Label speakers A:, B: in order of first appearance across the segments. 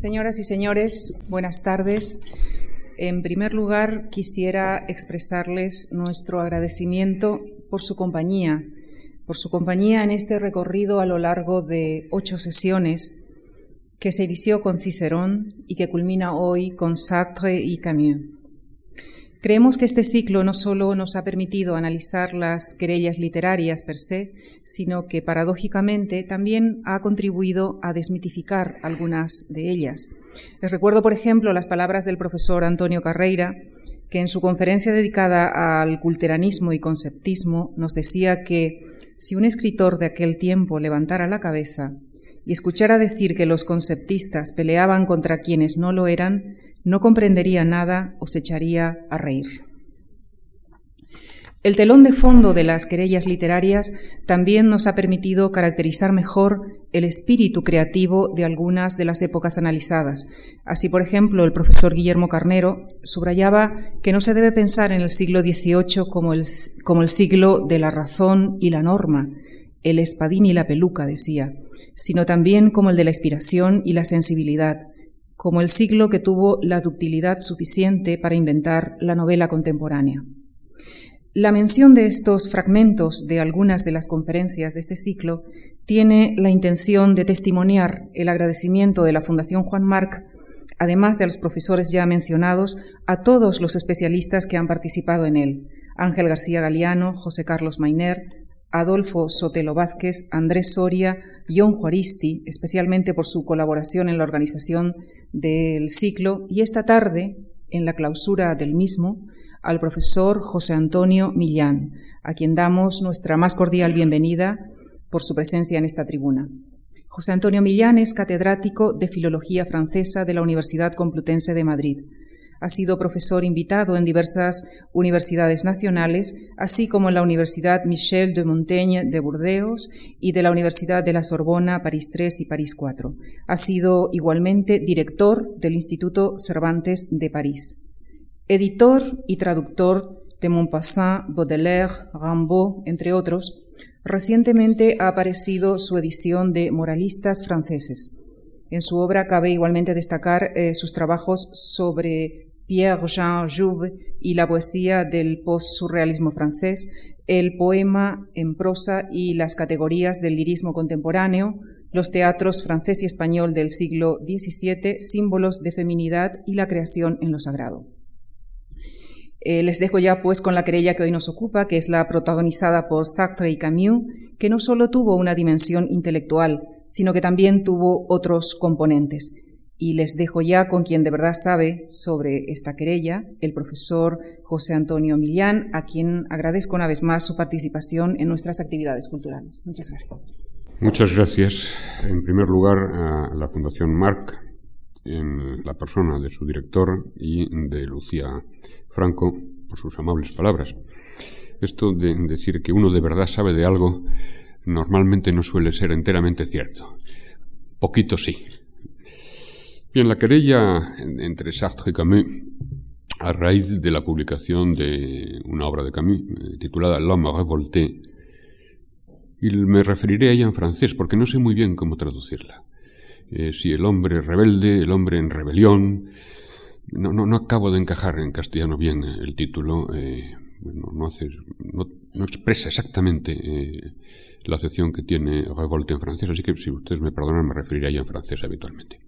A: Señoras y señores, buenas tardes. En primer lugar, quisiera expresarles nuestro agradecimiento por su compañía, por su compañía en este recorrido a lo largo de ocho sesiones que se inició con Cicerón y que culmina hoy con Sartre y Camus. Creemos que este ciclo no solo nos ha permitido analizar las querellas literarias per se, sino que paradójicamente también ha contribuido a desmitificar algunas de ellas. Les recuerdo, por ejemplo, las palabras del profesor Antonio Carreira, que en su conferencia dedicada al culteranismo y conceptismo nos decía que si un escritor de aquel tiempo levantara la cabeza y escuchara decir que los conceptistas peleaban contra quienes no lo eran, no comprendería nada o se echaría a reír. El telón de fondo de las querellas literarias también nos ha permitido caracterizar mejor el espíritu creativo de algunas de las épocas analizadas. Así, por ejemplo, el profesor Guillermo Carnero subrayaba que no se debe pensar en el siglo XVIII como el, como el siglo de la razón y la norma, el espadín y la peluca, decía, sino también como el de la inspiración y la sensibilidad, como el siglo que tuvo la ductilidad suficiente para inventar la novela contemporánea. La mención de estos fragmentos de algunas de las conferencias de este ciclo tiene la intención de testimoniar el agradecimiento de la Fundación Juan Marc, además de los profesores ya mencionados, a todos los especialistas que han participado en él, Ángel García Galeano, José Carlos Mainer, Adolfo Sotelo Vázquez, Andrés Soria, John Juaristi, especialmente por su colaboración en la organización del ciclo y esta tarde, en la clausura del mismo, al profesor José Antonio Millán, a quien damos nuestra más cordial bienvenida por su presencia en esta tribuna. José Antonio Millán es catedrático de Filología Francesa de la Universidad Complutense de Madrid. Ha sido profesor invitado en diversas universidades nacionales, así como en la Universidad Michel de Montaigne de Burdeos y de la Universidad de la Sorbona, París III y París IV. Ha sido igualmente director del Instituto Cervantes de París. Editor y traductor de Montpassant, Baudelaire, Rimbaud, entre otros, recientemente ha aparecido su edición de Moralistas franceses. En su obra cabe igualmente destacar eh, sus trabajos sobre Pierre-Jean Jouve y la poesía del post-surrealismo francés, el poema en prosa y las categorías del lirismo contemporáneo, los teatros francés y español del siglo XVII, símbolos de feminidad y la creación en lo sagrado. Eh, les dejo ya pues con la querella que hoy nos ocupa, que es la protagonizada por Sartre y Camus, que no solo tuvo una dimensión intelectual, sino que también tuvo otros componentes y les dejo ya con quien de verdad sabe sobre esta querella, el profesor José Antonio Millán, a quien agradezco una vez más su participación en nuestras actividades culturales. Muchas gracias.
B: Muchas gracias. En primer lugar, a la Fundación Marc, en la persona de su director y de Lucía Franco, por sus amables palabras. Esto de decir que uno de verdad sabe de algo normalmente no suele ser enteramente cierto. Poquito sí, Bien, la querella entre Sartre y Camus, a raíz de la publicación de una obra de Camus eh, titulada L'homme révolté, y me referiré a ella en francés porque no sé muy bien cómo traducirla. Eh, si el hombre rebelde, el hombre en rebelión, no, no, no acabo de encajar en castellano bien el título, eh, no, hace, no, expresa exactamente eh, la acepción que tiene revolte en francés, así que si ustedes me perdonan me referiré a ella en francés habitualmente.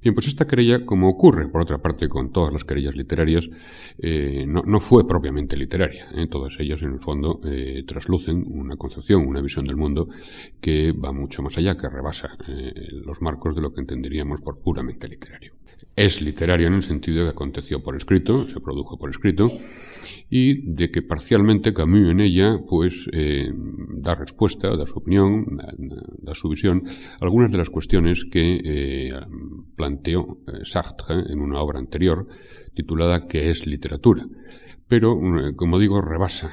B: Bien, pues esta querella, como ocurre por otra parte con todas las querellas literarias, eh, no, fue propiamente literaria. ¿eh? Todas ellas, en el fondo, eh, traslucen una concepción, una visión del mundo que va mucho más allá, que rebasa los marcos de lo que entenderíamos por puramente literario. Es literaria en el sentido de que aconteció por escrito, se produjo por escrito, y de que parcialmente Camus en ella pues eh, da respuesta, da su opinión, da, su visión algunas de las cuestiones que eh, planteó eh, Sartre en una obra anterior titulada ¿Qué es literatura? Pero, como digo, rebasa,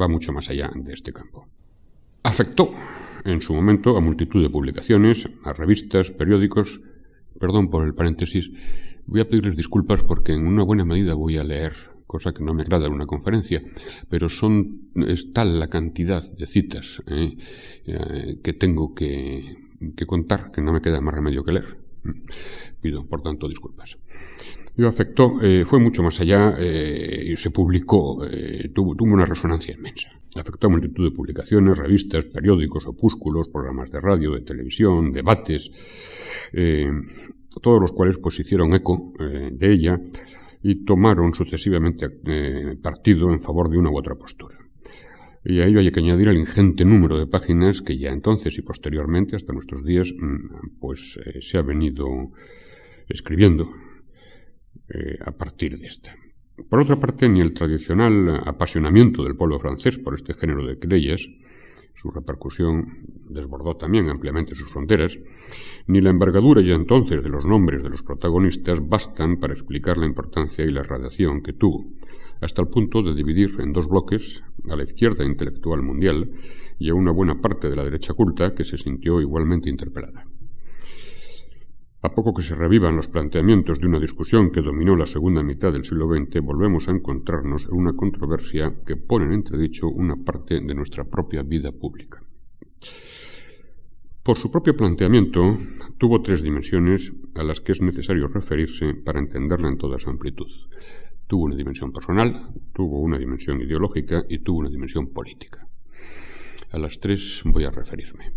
B: va mucho más allá de este campo. Afectó en su momento a multitud de publicaciones, a revistas, periódicos, perdón por el paréntesis, voy a pedirles disculpas porque en una buena medida voy a leer cosa que no me agrada en una conferencia, pero son, es tal la cantidad de citas eh, eh, que tengo que, contar que no me queda más remedio que leer. Pido, por tanto, disculpas. Y afectó, eh, fue mucho más allá eh, y se publicó, eh, tuvo, una resonancia inmensa. Afectó a multitud de publicaciones, revistas, periódicos, opúsculos, programas de radio, de televisión, debates, todos los cuales pues hicieron eco de ella y tomaron sucesivamente partido en favor de una u otra postura. Y a ello hay que añadir el ingente número de páginas que ya entonces y posteriormente, hasta nuestros días, mm, pues se ha venido escribiendo eh, a partir de esta. Por otra parte, ni el tradicional apasionamiento del pueblo francés por este género de creyes, su repercusión desbordó también ampliamente sus fronteras, ni la envergadura ya entonces de los nombres de los protagonistas bastan para explicar la importancia y la radiación que tuvo, hasta el punto de dividir en dos bloques a la izquierda intelectual mundial y a una buena parte de la derecha culta que se sintió igualmente interpelada. A poco que se revivan los planteamientos de una discusión que dominó la segunda mitad del siglo XX, volvemos a encontrarnos en una controversia que pone en entredicho una parte de nuestra propia vida pública. Por su propio planteamiento, tuvo tres dimensiones a las que es necesario referirse para entenderla en toda su amplitud. Tuvo una dimensión personal, tuvo una dimensión ideológica y tuvo una dimensión política. A las tres voy a referirme.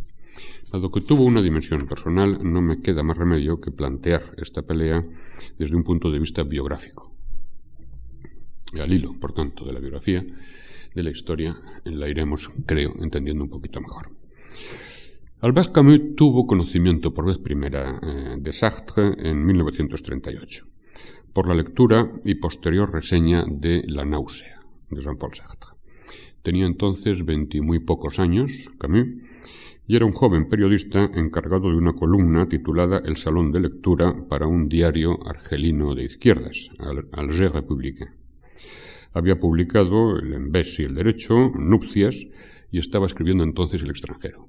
B: Dado que tuvo una dimensión personal, no me queda más remedio que plantear esta pelea desde un punto de vista biográfico. Al hilo, por tanto, de la biografía, de la historia, la iremos, creo, entendiendo un poquito mejor. Albert Camus tuvo conocimiento por vez primera eh, de Sartre en 1938, por la lectura y posterior reseña de La náusea, de Jean-Paul Sartre. Tenía entonces veinti muy pocos años, Camus, y era un joven periodista encargado de una columna titulada El Salón de Lectura para un diario argelino de izquierdas, Alger Républicain. Había publicado El Embés y el Derecho, Nupcias, y estaba escribiendo entonces El extranjero.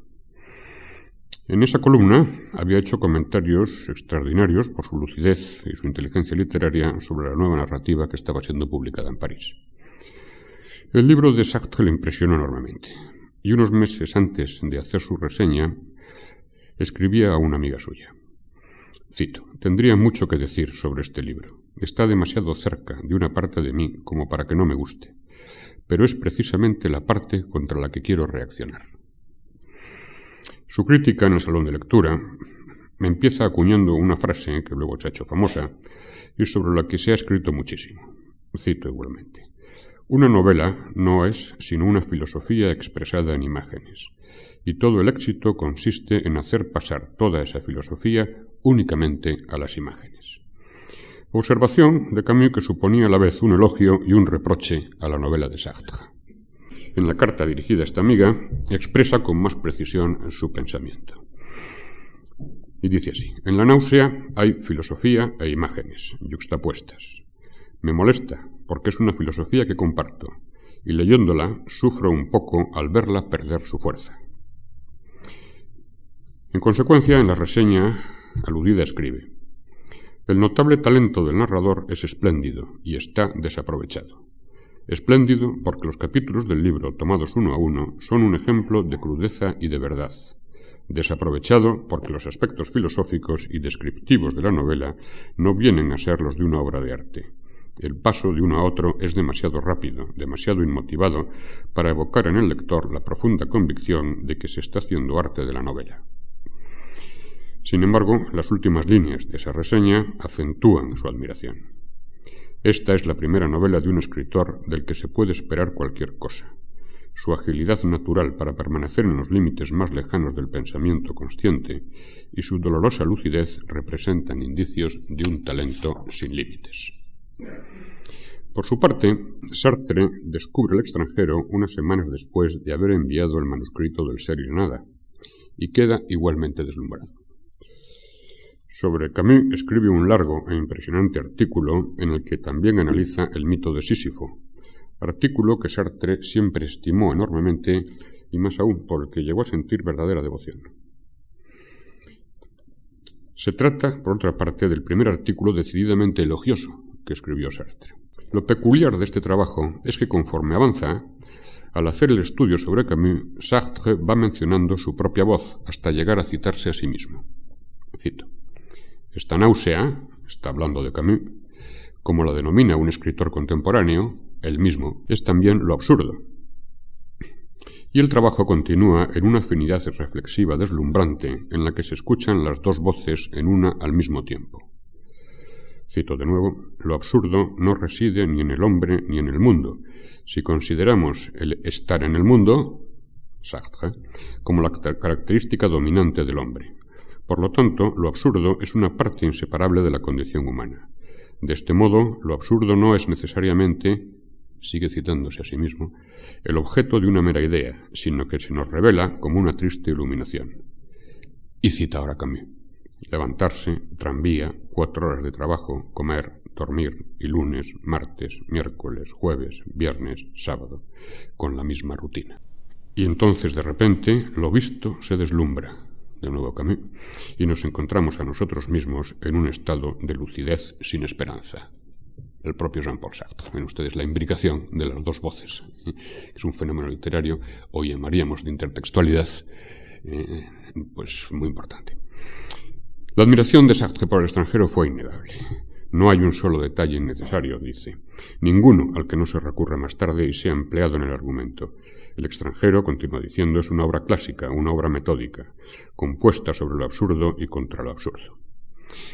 B: En esa columna había hecho comentarios extraordinarios por su lucidez y su inteligencia literaria sobre la nueva narrativa que estaba siendo publicada en París. El libro de Sartre le impresionó enormemente y unos meses antes de hacer su reseña, escribía a una amiga suya. Cito, tendría mucho que decir sobre este libro. Está demasiado cerca de una parte de mí como para que no me guste, pero es precisamente la parte contra la que quiero reaccionar. Su crítica en el salón de lectura me empieza acuñando una frase que luego se ha hecho famosa y sobre la que se ha escrito muchísimo. Cito igualmente. Una novela no es sino una filosofía expresada en imágenes, y todo el éxito consiste en hacer pasar toda esa filosofía únicamente a las imágenes. Observación de Camus que suponía a la vez un elogio y un reproche a la novela de Sartre. En la carta dirigida a esta amiga, expresa con más precisión su pensamiento. Y dice así, en la náusea hay filosofía e imágenes, yuxtapuestas. Me molesta, porque es una filosofía que comparto, y leyéndola sufro un poco al verla perder su fuerza. En consecuencia, en la reseña aludida escribe, El notable talento del narrador es espléndido y está desaprovechado. Espléndido porque los capítulos del libro, tomados uno a uno, son un ejemplo de crudeza y de verdad. Desaprovechado porque los aspectos filosóficos y descriptivos de la novela no vienen a ser los de una obra de arte el paso de uno a otro es demasiado rápido, demasiado inmotivado, para evocar en el lector la profunda convicción de que se está haciendo arte de la novela. Sin embargo, las últimas líneas de esa reseña acentúan su admiración. Esta es la primera novela de un escritor del que se puede esperar cualquier cosa. Su agilidad natural para permanecer en los límites más lejanos del pensamiento consciente y su dolorosa lucidez representan indicios de un talento sin límites. Por su parte, Sartre descubre el extranjero unas semanas después de haber enviado el manuscrito del Ser y Nada, y queda igualmente deslumbrado. Sobre Camus escribe un largo e impresionante artículo en el que también analiza el mito de Sísifo, artículo que Sartre siempre estimó enormemente y más aún por el que llegó a sentir verdadera devoción. Se trata, por otra parte, del primer artículo decididamente elogioso que escribió Sartre. Lo peculiar de este trabajo es que conforme avanza, al hacer el estudio sobre Camus, Sartre va mencionando su propia voz hasta llegar a citarse a sí mismo. Cito. Esta náusea, está hablando de Camus, como la denomina un escritor contemporáneo, el mismo, es también lo absurdo. Y el trabajo continúa en una afinidad reflexiva deslumbrante en la que se escuchan las dos voces en una al mismo tiempo. Cito de nuevo, lo absurdo no reside ni en el hombre ni en el mundo. Si consideramos el estar en el mundo, Sartre, como la característica dominante del hombre. Por lo tanto, lo absurdo es una parte inseparable de la condición humana. De este modo, lo absurdo no es necesariamente, sigue citándose a sí mismo, el objeto de una mera idea, sino que se nos revela como una triste iluminación. Y cita ahora Camus. Levantarse, tranvía, cuatro horas de trabajo, comer, dormir, y lunes, martes, miércoles, jueves, viernes, sábado, con la misma rutina. Y entonces de repente lo visto se deslumbra, de nuevo Camus, y nos encontramos a nosotros mismos en un estado de lucidez sin esperanza. El propio Jean-Paul Sartre. Ven ustedes la imbricación de las dos voces, que es un fenómeno literario, hoy llamaríamos de intertextualidad, eh, pues muy importante. La admiración de Sartre por el extranjero fue innegable. No hay un solo detalle innecesario, dice, ninguno al que no se recurra más tarde y sea empleado en el argumento. El extranjero, continúa diciendo, es una obra clásica, una obra metódica, compuesta sobre lo absurdo y contra lo absurdo.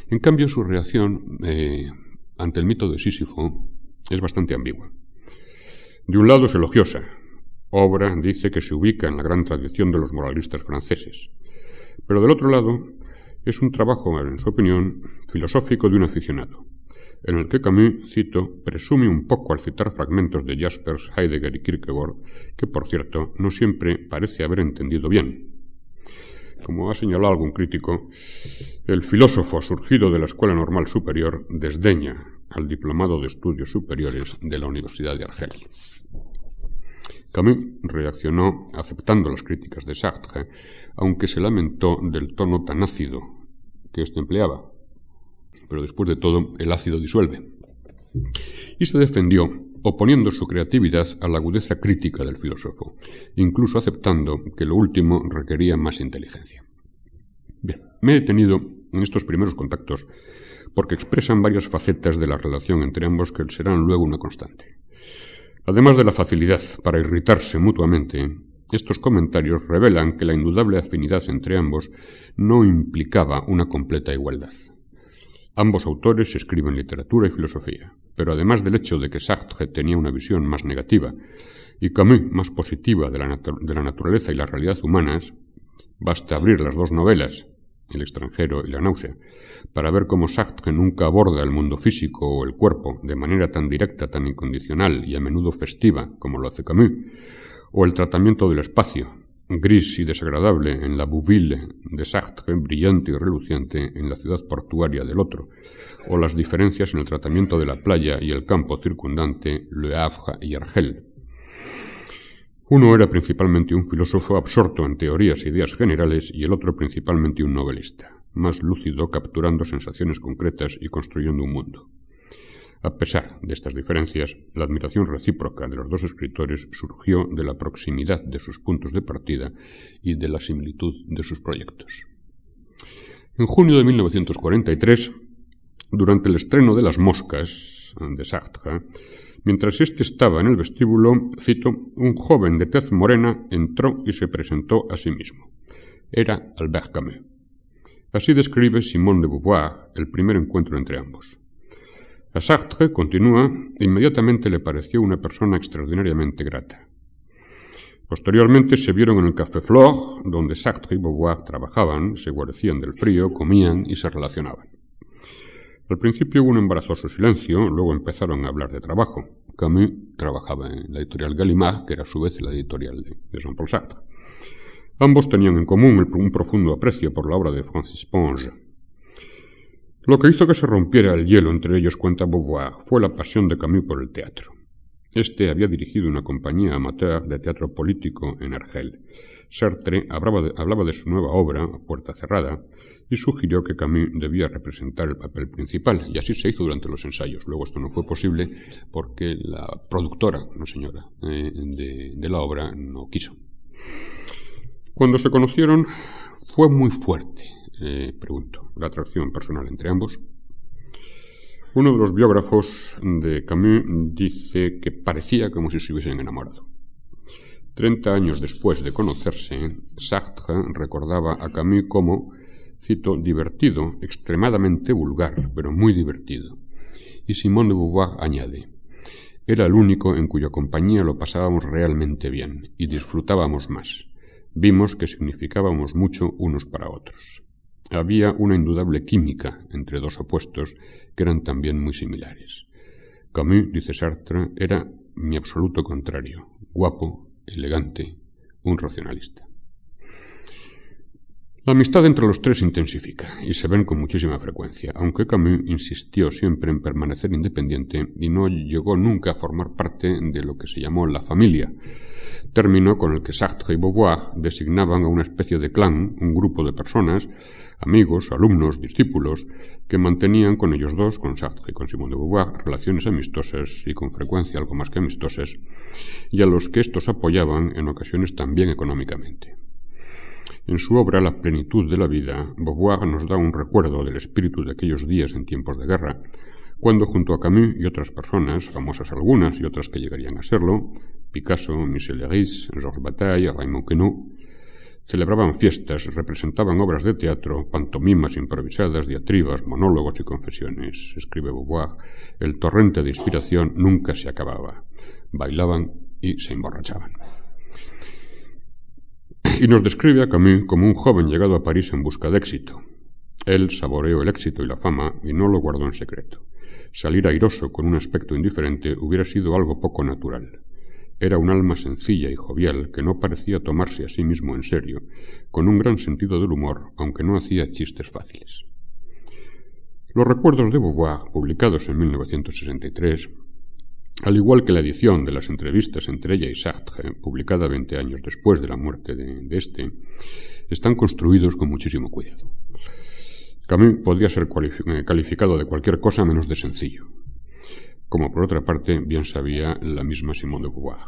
B: En cambio, su reacción eh, ante el mito de Sísifo es bastante ambigua. De un lado es elogiosa. Obra, dice, que se ubica en la gran tradición de los moralistas franceses. Pero del otro lado, es un trabajo, en su opinión, filosófico de un aficionado, en el que Camus, cito, presume un poco al citar fragmentos de Jaspers, Heidegger y Kierkegaard, que, por cierto, no siempre parece haber entendido bien. Como ha señalado algún crítico, el filósofo surgido de la Escuela Normal Superior desdeña al diplomado de estudios superiores de la Universidad de Argel. Camus reaccionó aceptando las críticas de Sartre, aunque se lamentó del tono tan ácido que éste empleaba. Pero después de todo, el ácido disuelve. Y se defendió oponiendo su creatividad a la agudeza crítica del filósofo, incluso aceptando que lo último requería más inteligencia. Bien, me he detenido en estos primeros contactos porque expresan varias facetas de la relación entre ambos que serán luego una constante. Además de la facilidad para irritarse mutuamente, estos comentarios revelan que la indudable afinidad entre ambos no implicaba una completa igualdad. Ambos autores escriben literatura y filosofía, pero además del hecho de que Sartre tenía una visión más negativa y Camus más positiva de la, de la naturaleza y las realidades humanas, basta abrir las dos novelas el extranjero y la náusea, para ver cómo Sartre nunca aborda el mundo físico o el cuerpo de manera tan directa, tan incondicional y a menudo festiva como lo hace Camus, o el tratamiento del espacio, gris y desagradable en la Bouville de Sartre, brillante y reluciente en la ciudad portuaria del otro, o las diferencias en el tratamiento de la playa y el campo circundante, Le Havre y Argel. Uno era principalmente un filósofo absorto en teorías e ideas generales y el otro principalmente un novelista, más lúcido capturando sensaciones concretas y construyendo un mundo. A pesar de estas diferencias, la admiración recíproca de los dos escritores surgió de la proximidad de sus puntos de partida y de la similitud de sus proyectos. En junio de 1943, durante el estreno de Las Moscas de Sartre, Mientras éste estaba en el vestíbulo, cito, un joven de tez morena entró y se presentó a sí mismo. Era Albert Camus. Así describe Simone de Beauvoir el primer encuentro entre ambos. A Sartre, continúa, inmediatamente le pareció una persona extraordinariamente grata. Posteriormente se vieron en el Café Flore, donde Sartre y Beauvoir trabajaban, se guarecían del frío, comían y se relacionaban. Al principio hubo un embarazoso silencio, luego empezaron a hablar de trabajo. Camus trabajaba en la editorial Gallimard, que era a su vez la editorial de, Jean-Paul Sartre. Ambos tenían en común un profundo aprecio por la obra de Francis Ponge. Lo que hizo que se rompiera el hielo entre ellos, cuenta Beauvoir, fue la pasión de Camus por el teatro. Este había dirigido una compañía amateur de teatro político en Argel. Sartre hablaba de, su nueva obra, Puerta Cerrada, y sugirió que Camus debía representar el papel principal, y así se hizo durante los ensayos. Luego esto no fue posible porque la productora, una señora, eh, de, de la obra no quiso. Cuando se conocieron fue muy fuerte Eh, pregunto, ¿la atracción personal entre ambos? Uno de los biógrafos de Camus dice que parecía como si se hubiesen enamorado. Treinta años después de conocerse, Sartre recordaba a Camus como, cito, divertido, extremadamente vulgar, pero muy divertido. Y Simone de Beauvoir añade, era el único en cuya compañía lo pasábamos realmente bien y disfrutábamos más. Vimos que significábamos mucho unos para otros. Había una indudable química entre dos opuestos que eran también muy similares. Camus, dice Sartre, era mi absoluto contrario, guapo, elegante, un racionalista. La amistad entre los tres se intensifica y se ven con muchísima frecuencia, aunque Camus insistió siempre en permanecer independiente y no llegó nunca a formar parte de lo que se llamó la familia, término con el que Sartre y Beauvoir designaban a una especie de clan, un grupo de personas, amigos, alumnos, discípulos, que mantenían con ellos dos, con Sartre y con Simone de Beauvoir, relaciones amistosas y con frecuencia algo más que amistosas, y a los que estos apoyaban en ocasiones también económicamente. En su obra La plenitud de la vida, Beauvoir nos da un recuerdo del espíritu de aquellos días en tiempos de guerra, cuando junto a Camus y otras personas, famosas algunas y otras que llegarían a serlo, Picasso, Michel Léris, Georges Bataille, Raymond Queneau, celebraban fiestas, representaban obras de teatro, pantomimas improvisadas, diatribas, monólogos y confesiones. Escribe Beauvoir, el torrente de inspiración nunca se acababa. Bailaban y se emborrachaban. Y nos describe a Camus como un joven llegado a París en busca de éxito. Él saboreó el éxito y la fama y no lo guardó en secreto. Salir airoso con un aspecto indiferente hubiera sido algo poco natural. Era un alma sencilla y jovial que no parecía tomarse a sí mismo en serio, con un gran sentido del humor, aunque no hacía chistes fáciles. Los recuerdos de Beauvoir, publicados en 1963, al igual que la edición de las entrevistas entre ella y Sartre, publicada 20 años después de la muerte de, este, están construidos con muchísimo cuidado. Camus podría ser eh, calificado de cualquier cosa menos de sencillo como por otra parte bien sabía la misma Simone de Beauvoir.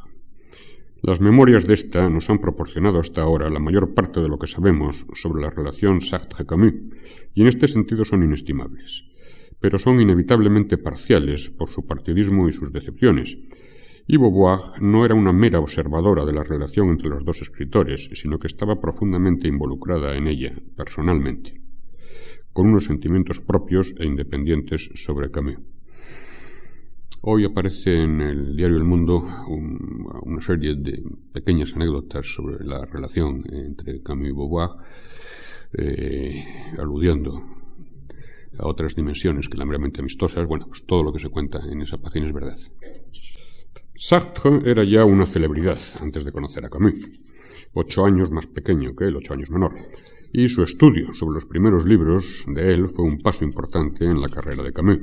B: Las memorias de esta nos han proporcionado hasta ahora la mayor parte de lo que sabemos sobre la relación Sartre-Camus, y en este sentido son inestimables, pero son inevitablemente parciales por su partidismo y sus decepciones, y Beauvoir no era una mera observadora de la relación entre los dos escritores, sino que estaba profundamente involucrada en ella, personalmente, con unos sentimientos propios e independientes sobre Camus. Hoy aparece en el diario El Mundo una serie de pequeñas anécdotas sobre la relación entre Camus y Beauvoir, eh, aludiendo a otras dimensiones que la meramente amistosas. Bueno, pues todo lo que se cuenta en esa página es verdad. Sartre era ya una celebridad antes de conocer a Camus, ocho años más pequeño que él, ocho años menor, y su estudio sobre los primeros libros de él fue un paso importante en la carrera de Camus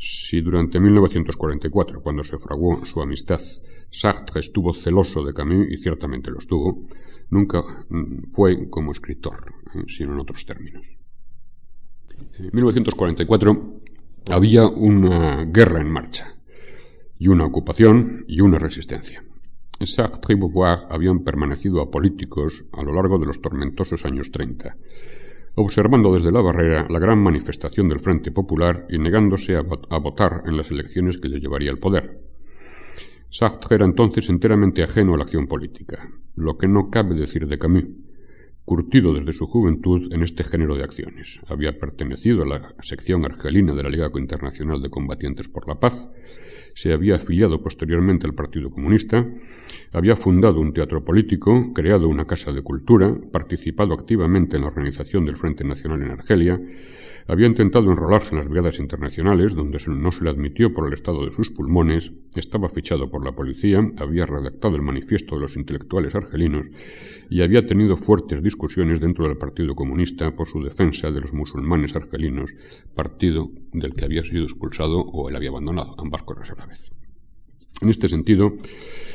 B: si durante 1944, cuando se fraguó su amistad, Sartre estuvo celoso de Camus, y ciertamente lo estuvo, nunca mm, fue como escritor, eh, sino en otros términos. En 1944 había una guerra en marcha, y una ocupación y una resistencia. Sartre y Beauvoir habían permanecido apolíticos a lo largo de los tormentosos años 30, observando desde la barrera la gran manifestación del Frente Popular y negándose a, votar en las elecciones que le llevaría al poder. Sartre era entonces enteramente ajeno a la acción política, lo que no cabe decir de Camus, curtido desde su juventud en este género de acciones. Había pertenecido a la sección argelina de la Liga Internacional de Combatientes por la Paz, se había afiliado posteriormente al Partido Comunista, había fundado un teatro político, creado una casa de cultura, participado activamente en la organización del Frente Nacional en Argelia, había intentado enrolarse en las brigadas internacionales, donde no se le admitió por el estado de sus pulmones, estaba fichado por la policía, había redactado el manifiesto de los intelectuales argelinos y había tenido fuertes discusiones dentro del Partido Comunista por su defensa de los musulmanes argelinos, partido del que había sido expulsado o él había abandonado, ambas cosas En este sentido,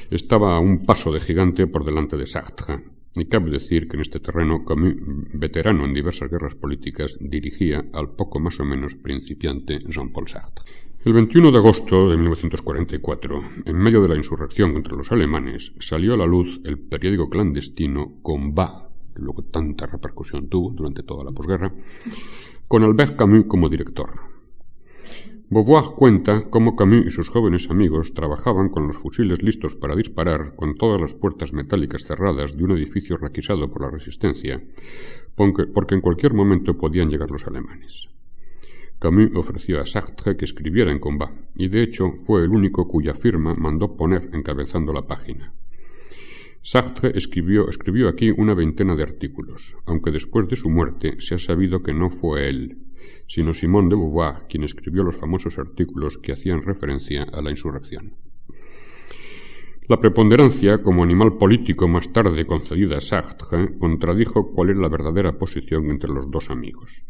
B: estaba a un paso de gigante por delante de Sartre, y cabe decir que en este terreno, Camus, veterano en diversas guerras políticas, dirigía al poco más o menos principiante Jean-Paul Sartre. El 21 de agosto de 1944, en medio de la insurrección contra los alemanes, salió a la luz el periódico clandestino Combat, que luego tanta repercusión tuvo durante toda la posguerra, con Albert Camus como director. Beauvoir cuenta cómo Camus y sus jóvenes amigos trabajaban con los fusiles listos para disparar con todas las puertas metálicas cerradas de un edificio requisado por la resistencia, porque en cualquier momento podían llegar los alemanes. Camus ofreció a Sartre que escribiera en Combat, y de hecho fue el único cuya firma mandó poner encabezando la página. Sartre escribió, escribió aquí una veintena de artículos, aunque después de su muerte se ha sabido que no fue él, sino Simone de Beauvoir quien escribió los famosos artículos que hacían referencia a la insurrección. La preponderancia como animal político más tarde concedida a Sartre contradijo cuál era la verdadera posición entre los dos amigos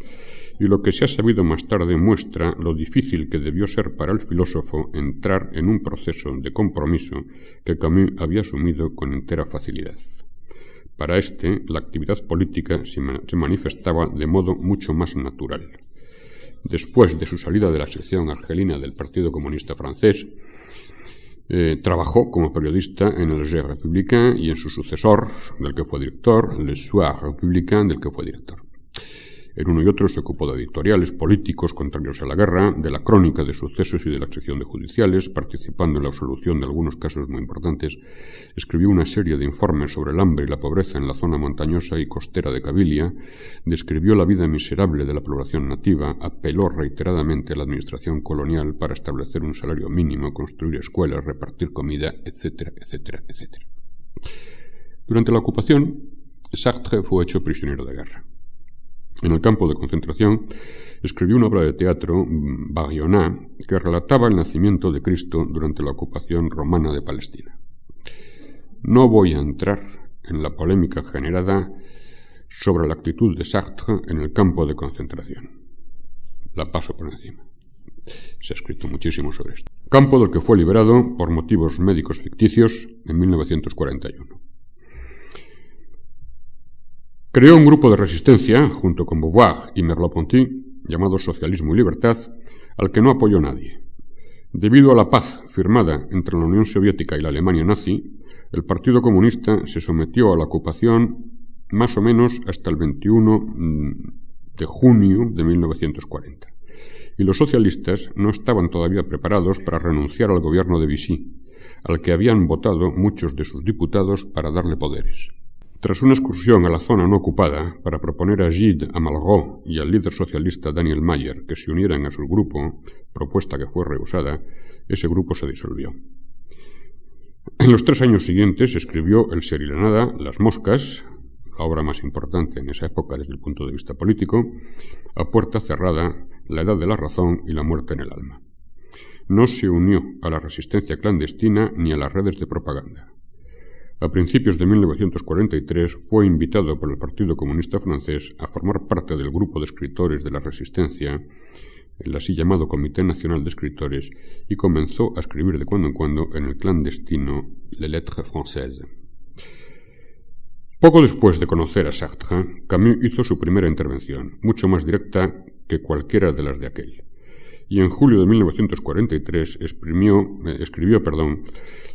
B: y lo que se ha sabido más tarde muestra lo difícil que debió ser para el filósofo entrar en un proceso de compromiso que Camus había asumido con entera facilidad. Para éste, la actividad política se manifestaba de modo mucho más natural. Después de su salida de la sección argelina del Partido Comunista Francés, eh, trabajó como periodista en el Je Républicain y en su sucesor, del que fue director, Le Soir Républicain, del que fue director. En uno y otro se ocupó de editoriales políticos contrarios a la guerra, de la crónica de sucesos y de la sección de judiciales, participando en la solución de algunos casos muy importantes. Escribió una serie de informes sobre el hambre y la pobreza en la zona montañosa y costera de Cabilia, describió la vida miserable de la población nativa, apeló reiteradamente a la administración colonial para establecer un salario mínimo, construir escuelas, repartir comida, etcétera, etcétera, etcétera. Durante la ocupación, Sartre fue hecho prisionero de guerra. En el campo de concentración escribió una obra de teatro, Barioná, que relataba el nacimiento de Cristo durante la ocupación romana de Palestina. No voy a entrar en la polémica generada sobre la actitud de Sartre en el campo de concentración. La paso por encima. Se ha escrito muchísimo sobre esto. Campo del que fue liberado por motivos médicos ficticios en 1941. Creó un grupo de resistencia, junto con Beauvoir y Merleau-Ponty, llamado Socialismo y Libertad, al que no apoyó nadie. Debido a la paz firmada entre la Unión Soviética y la Alemania nazi, el Partido Comunista se sometió a la ocupación más o menos hasta el 21 mm, de junio de 1940. Y los socialistas no estaban todavía preparados para renunciar al gobierno de Vichy, al que habían votado muchos de sus diputados para darle poderes. Tras una excursión a la zona no ocupada para proponer a Gide Amalgó y al líder socialista Daniel Mayer que se unieran a su grupo, propuesta que fue rehusada, ese grupo se disolvió. En los tres años siguientes escribió El ser y la nada, Las moscas, la obra más importante en esa época desde el punto de vista político, A puerta cerrada, La edad de la razón y La muerte en el alma. No se unió a la resistencia clandestina ni a las redes de propaganda. A principios de 1943 fue invitado por el Partido Comunista francés a formar parte del grupo de escritores de la Resistencia, el así llamado Comité Nacional de Escritores, y comenzó a escribir de cuando en cuando en el clandestino Les Lettres Françaises. Poco después de conocer a Sartre, Camus hizo su primera intervención, mucho más directa que cualquiera de las de aquel y en julio de 1943 eh, escribió perdón,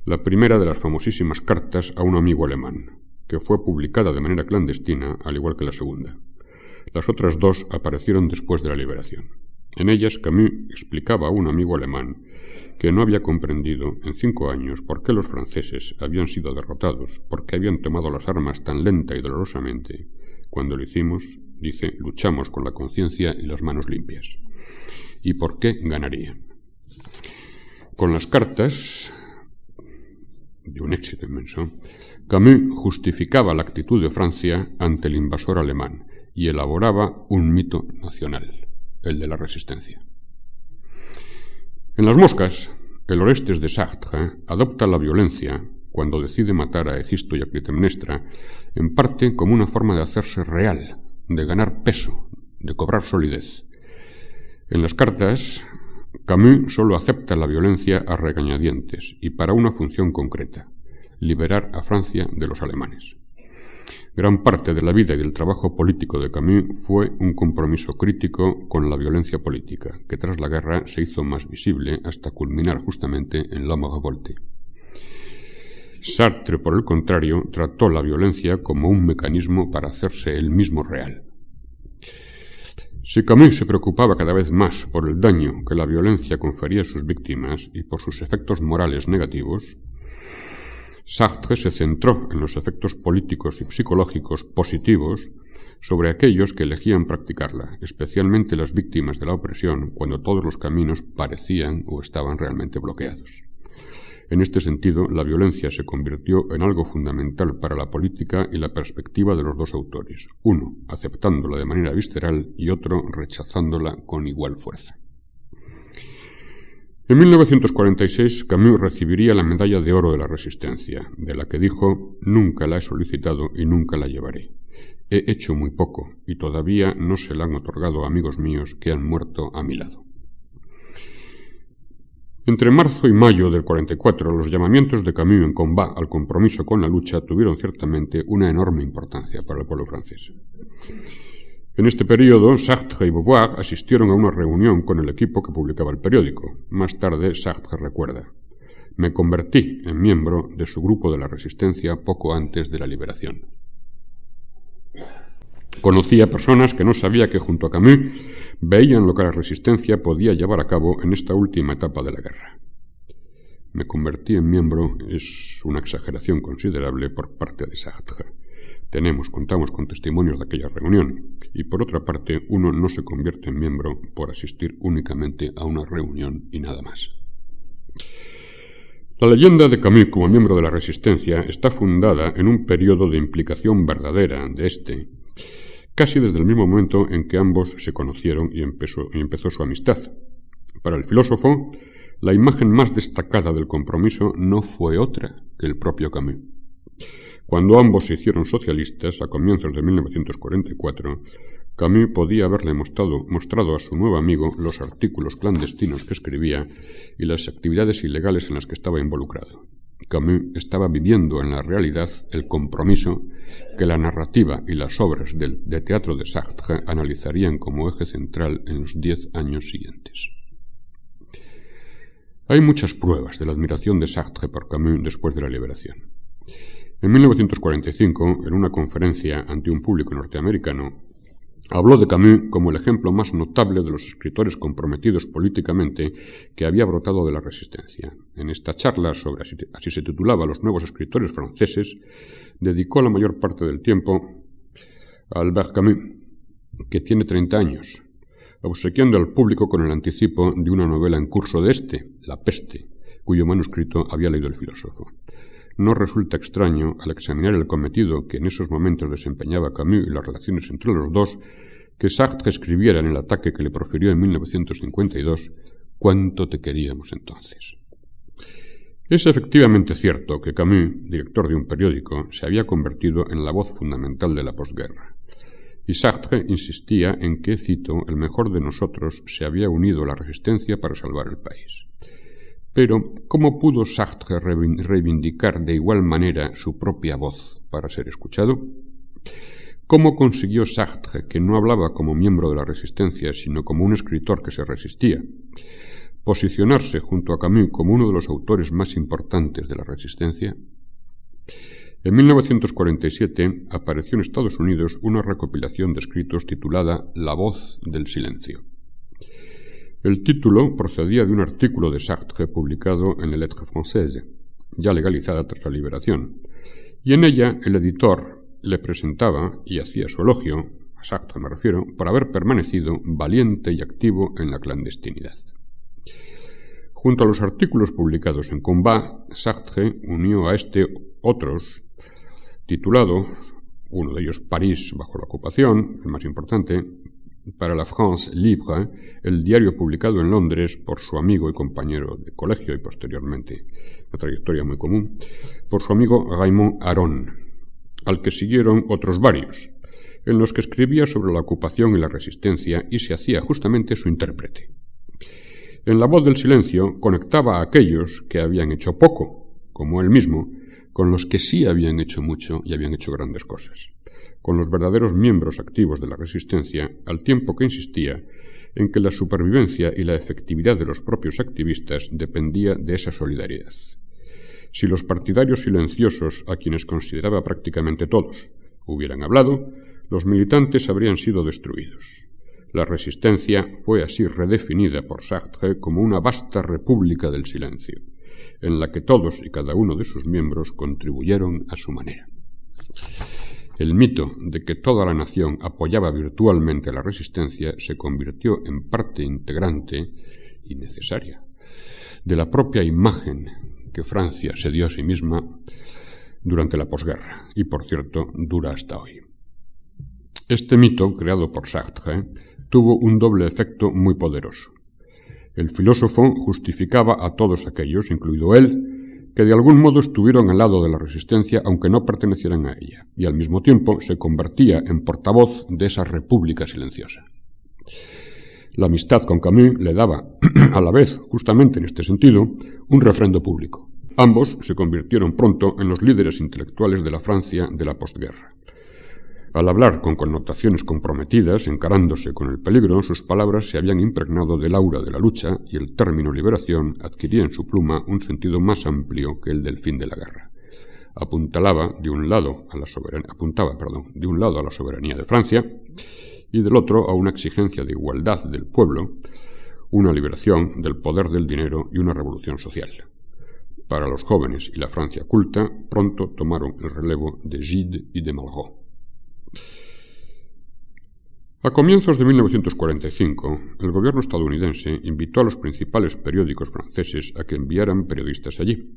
B: la primera de las famosísimas cartas a un amigo alemán, que fue publicada de manera clandestina, al igual que la segunda. Las otras dos aparecieron después de la liberación. En ellas Camus explicaba a un amigo alemán que no había comprendido en cinco años por qué los franceses habían sido derrotados, por qué habían tomado las armas tan lenta y dolorosamente. Cuando lo hicimos, dice, luchamos con la conciencia y las manos limpias y por qué ganarían. Con las cartas, de un éxito inmenso, Camus justificaba la actitud de Francia ante el invasor alemán y elaboraba un mito nacional, el de la resistencia. En las moscas, el Orestes de Sartre adopta la violencia cuando decide matar a Egisto y a Clitemnestra, en parte como una forma de hacerse real, de ganar peso, de cobrar solidez. En las cartas, Camus solo acepta la violencia a regañadientes y para una función concreta, liberar a Francia de los alemanes. Gran parte de la vida y del trabajo político de Camus fue un compromiso crítico con la violencia política, que tras la guerra se hizo más visible hasta culminar justamente en L'Homme Revolte. Sartre, por el contrario, trató la violencia como un mecanismo para hacerse el mismo real. Si Camus se preocupaba cada vez más por el daño que la violencia confería a sus víctimas y por sus efectos morales negativos, Sartre se centró en los efectos políticos y psicológicos positivos sobre aquellos que elegían practicarla, especialmente las víctimas de la opresión, cuando todos los caminos parecían o estaban realmente bloqueados. En este sentido, la violencia se convirtió en algo fundamental para la política y la perspectiva de los dos autores, uno aceptándola de manera visceral y otro rechazándola con igual fuerza. En 1946 Camus recibiría la Medalla de Oro de la Resistencia, de la que dijo Nunca la he solicitado y nunca la llevaré. He hecho muy poco y todavía no se la han otorgado amigos míos que han muerto a mi lado. Entre marzo y mayo del 44, los llamamientos de Camus en combat al compromiso con la lucha tuvieron ciertamente una enorme importancia para el pueblo francés. En este periodo, Sartre y Beauvoir asistieron a una reunión con el equipo que publicaba el periódico. Más tarde, Sartre recuerda, me convertí en miembro de su grupo de la resistencia poco antes de la liberación. Conocí a personas que no sabía que junto a Camus veían lo que la resistencia podía llevar a cabo en esta última etapa de la guerra. Me convertí en miembro es una exageración considerable por parte de Sartre. Tenemos, contamos con testimonios de aquella reunión, y por otra parte, uno no se convierte en miembro por asistir únicamente a una reunión y nada más. La leyenda de Camus como miembro de la Resistencia está fundada en un periodo de implicación verdadera de este casi desde el mismo momento en que ambos se conocieron y empezó, su amistad. Para el filósofo, la imagen más destacada del compromiso no fue otra que el propio Camus. Cuando ambos se hicieron socialistas a comienzos de 1944, Camus podía haberle mostrado, mostrado, a su nuevo amigo los artículos clandestinos que escribía y las actividades ilegales en las que estaba involucrado. Camus estaba viviendo en la realidad el compromiso que la narrativa y las obras de teatro de Sartre analizarían como eje central en los diez años siguientes. Hay muchas pruebas de la admiración de Sartre por Camus después de la liberación. En 1945, en una conferencia ante un público norteamericano, Habló de Camus como el ejemplo más notable de los escritores comprometidos políticamente que había brotado de la resistencia. En esta charla sobre, así se titulaba, los nuevos escritores franceses, dedicó la mayor parte del tiempo a Albert Camus, que tiene 30 años, obsequiando al público con el anticipo de una novela en curso de este, La peste, cuyo manuscrito había leído el filósofo no resulta extraño, al examinar el cometido que en esos momentos desempeñaba Camus y las relaciones entre los dos, que Sartre escribiera en el ataque que le profirió en 1952, ¿cuánto te queríamos entonces? Es efectivamente cierto que Camus, director de un periódico, se había convertido en la voz fundamental de la posguerra. Y Sartre insistía en que, cito, el mejor de nosotros se había unido a la resistencia para salvar el país. Pero, ¿cómo pudo Sartre reivindicar de igual manera su propia voz para ser escuchado? ¿Cómo consiguió Sartre, que no hablaba como miembro de la resistencia, sino como un escritor que se resistía, posicionarse junto a Camus como uno de los autores más importantes de la resistencia? En 1947 apareció en Estados Unidos una recopilación de escritos titulada La voz del silencio. El título procedía de un artículo de Sartre publicado en la Lettre Française, ya legalizada tras la liberación, y en ella el editor le presentaba y hacía su elogio, a Sartre me refiero, por haber permanecido valiente y activo en la clandestinidad. Junto a los artículos publicados en Combat, Sartre unió a este otros titulados, uno de ellos París bajo la ocupación, el más importante, para la France Libre, el diario publicado en Londres por su amigo y compañero de colegio y posteriormente, una trayectoria muy común, por su amigo Raymond Aron, al que siguieron otros varios, en los que escribía sobre la ocupación y la resistencia y se hacía justamente su intérprete. En la voz del silencio conectaba a aquellos que habían hecho poco, como él mismo, con los que sí habían hecho mucho y habían hecho grandes cosas con los verdaderos miembros activos de la resistencia, al tiempo que insistía en que la supervivencia y la efectividad de los propios activistas dependía de esa solidaridad. Si los partidarios silenciosos, a quienes consideraba prácticamente todos, hubieran hablado, los militantes habrían sido destruidos. La resistencia fue así redefinida por Sartre como una vasta república del silencio, en la que todos y cada uno de sus miembros contribuyeron a su manera. El mito de que toda la nación apoyaba virtualmente la resistencia se convirtió en parte integrante y necesaria de la propia imagen que Francia se dio a sí misma durante la posguerra y, por cierto, dura hasta hoy. Este mito, creado por Sartre, tuvo un doble efecto muy poderoso. El filósofo justificaba a todos aquellos, incluido él, que de algún modo estuvieron al lado de la resistencia aunque no pertenecieran a ella, y al mismo tiempo se convertía en portavoz de esa república silenciosa. La amistad con Camus le daba, a la vez, justamente en este sentido, un refrendo público. Ambos se convirtieron pronto en los líderes intelectuales de la Francia de la postguerra. Al hablar con connotaciones comprometidas, encarándose con el peligro, sus palabras se habían impregnado del aura de la lucha y el término liberación adquiría en su pluma un sentido más amplio que el del fin de la guerra. Apuntalaba de un lado a la soberanía, apuntaba, de un lado a la soberanía de Francia y del otro a una exigencia de igualdad del pueblo, una liberación del poder del dinero y una revolución social. Para los jóvenes y la Francia culta, pronto tomaron el relevo de Gide y de Malraux. A comienzos de 1945, el gobierno estadounidense invitó a los principales periódicos franceses a que enviaran periodistas allí.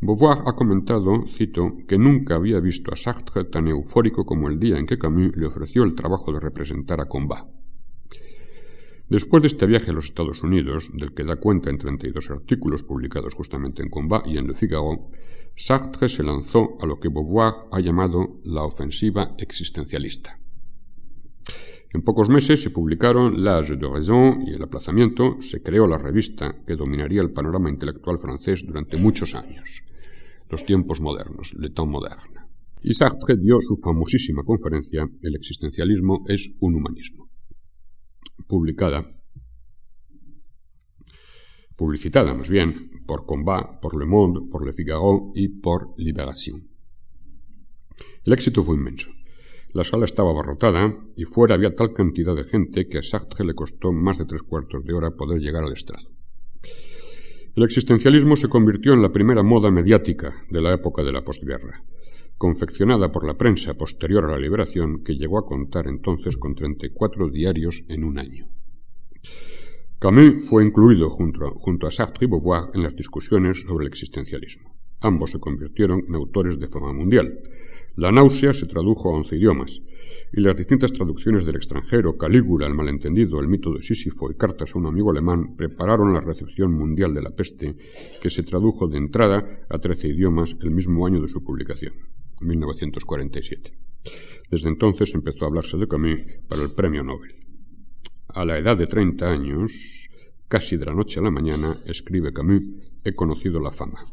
B: Beauvoir ha comentado, cito, que nunca había visto a Sartre tan eufórico como el día en que Camus le ofreció el trabajo de representar a Combat. Después de este viaje a los Estados Unidos, del que da cuenta en 32 artículos publicados justamente en Combat y en Le Figaro, Sartre se lanzó a lo que Beauvoir ha llamado la ofensiva existencialista. En pocos meses se publicaron L'Age de Raison y El Aplazamiento, se creó la revista que dominaría el panorama intelectual francés durante muchos años, los tiempos modernos, Le Temps Moderne. Y Sartre dio su famosísima conferencia El existencialismo es un humanismo publicada, publicitada más bien, por Combat, por Le Monde, por Le Figaro y por Libération. El éxito fue inmenso. La sala estaba abarrotada y fuera había tal cantidad de gente que a Sartre le costó más de tres cuartos de hora poder llegar al estrado. El existencialismo se convirtió en la primera moda mediática de la época de la postguerra confeccionada por la prensa posterior a la liberación, que llegó a contar entonces con 34 diarios en un año. Camus fue incluido junto a, Sartre y Beauvoir en las discusiones sobre el existencialismo. Ambos se convirtieron en autores de fama mundial. La náusea se tradujo a once idiomas, y las distintas traducciones del extranjero, Calígula, el malentendido, el mito de Sísifo y cartas a un amigo alemán prepararon la recepción mundial de la peste, que se tradujo de entrada a trece idiomas el mismo año de su publicación. 1947. Desde entonces empezó a hablarse de Camus para el premio Nobel. A la edad de 30 años, casi de la noche a la mañana, escribe Camus, he conocido la fama.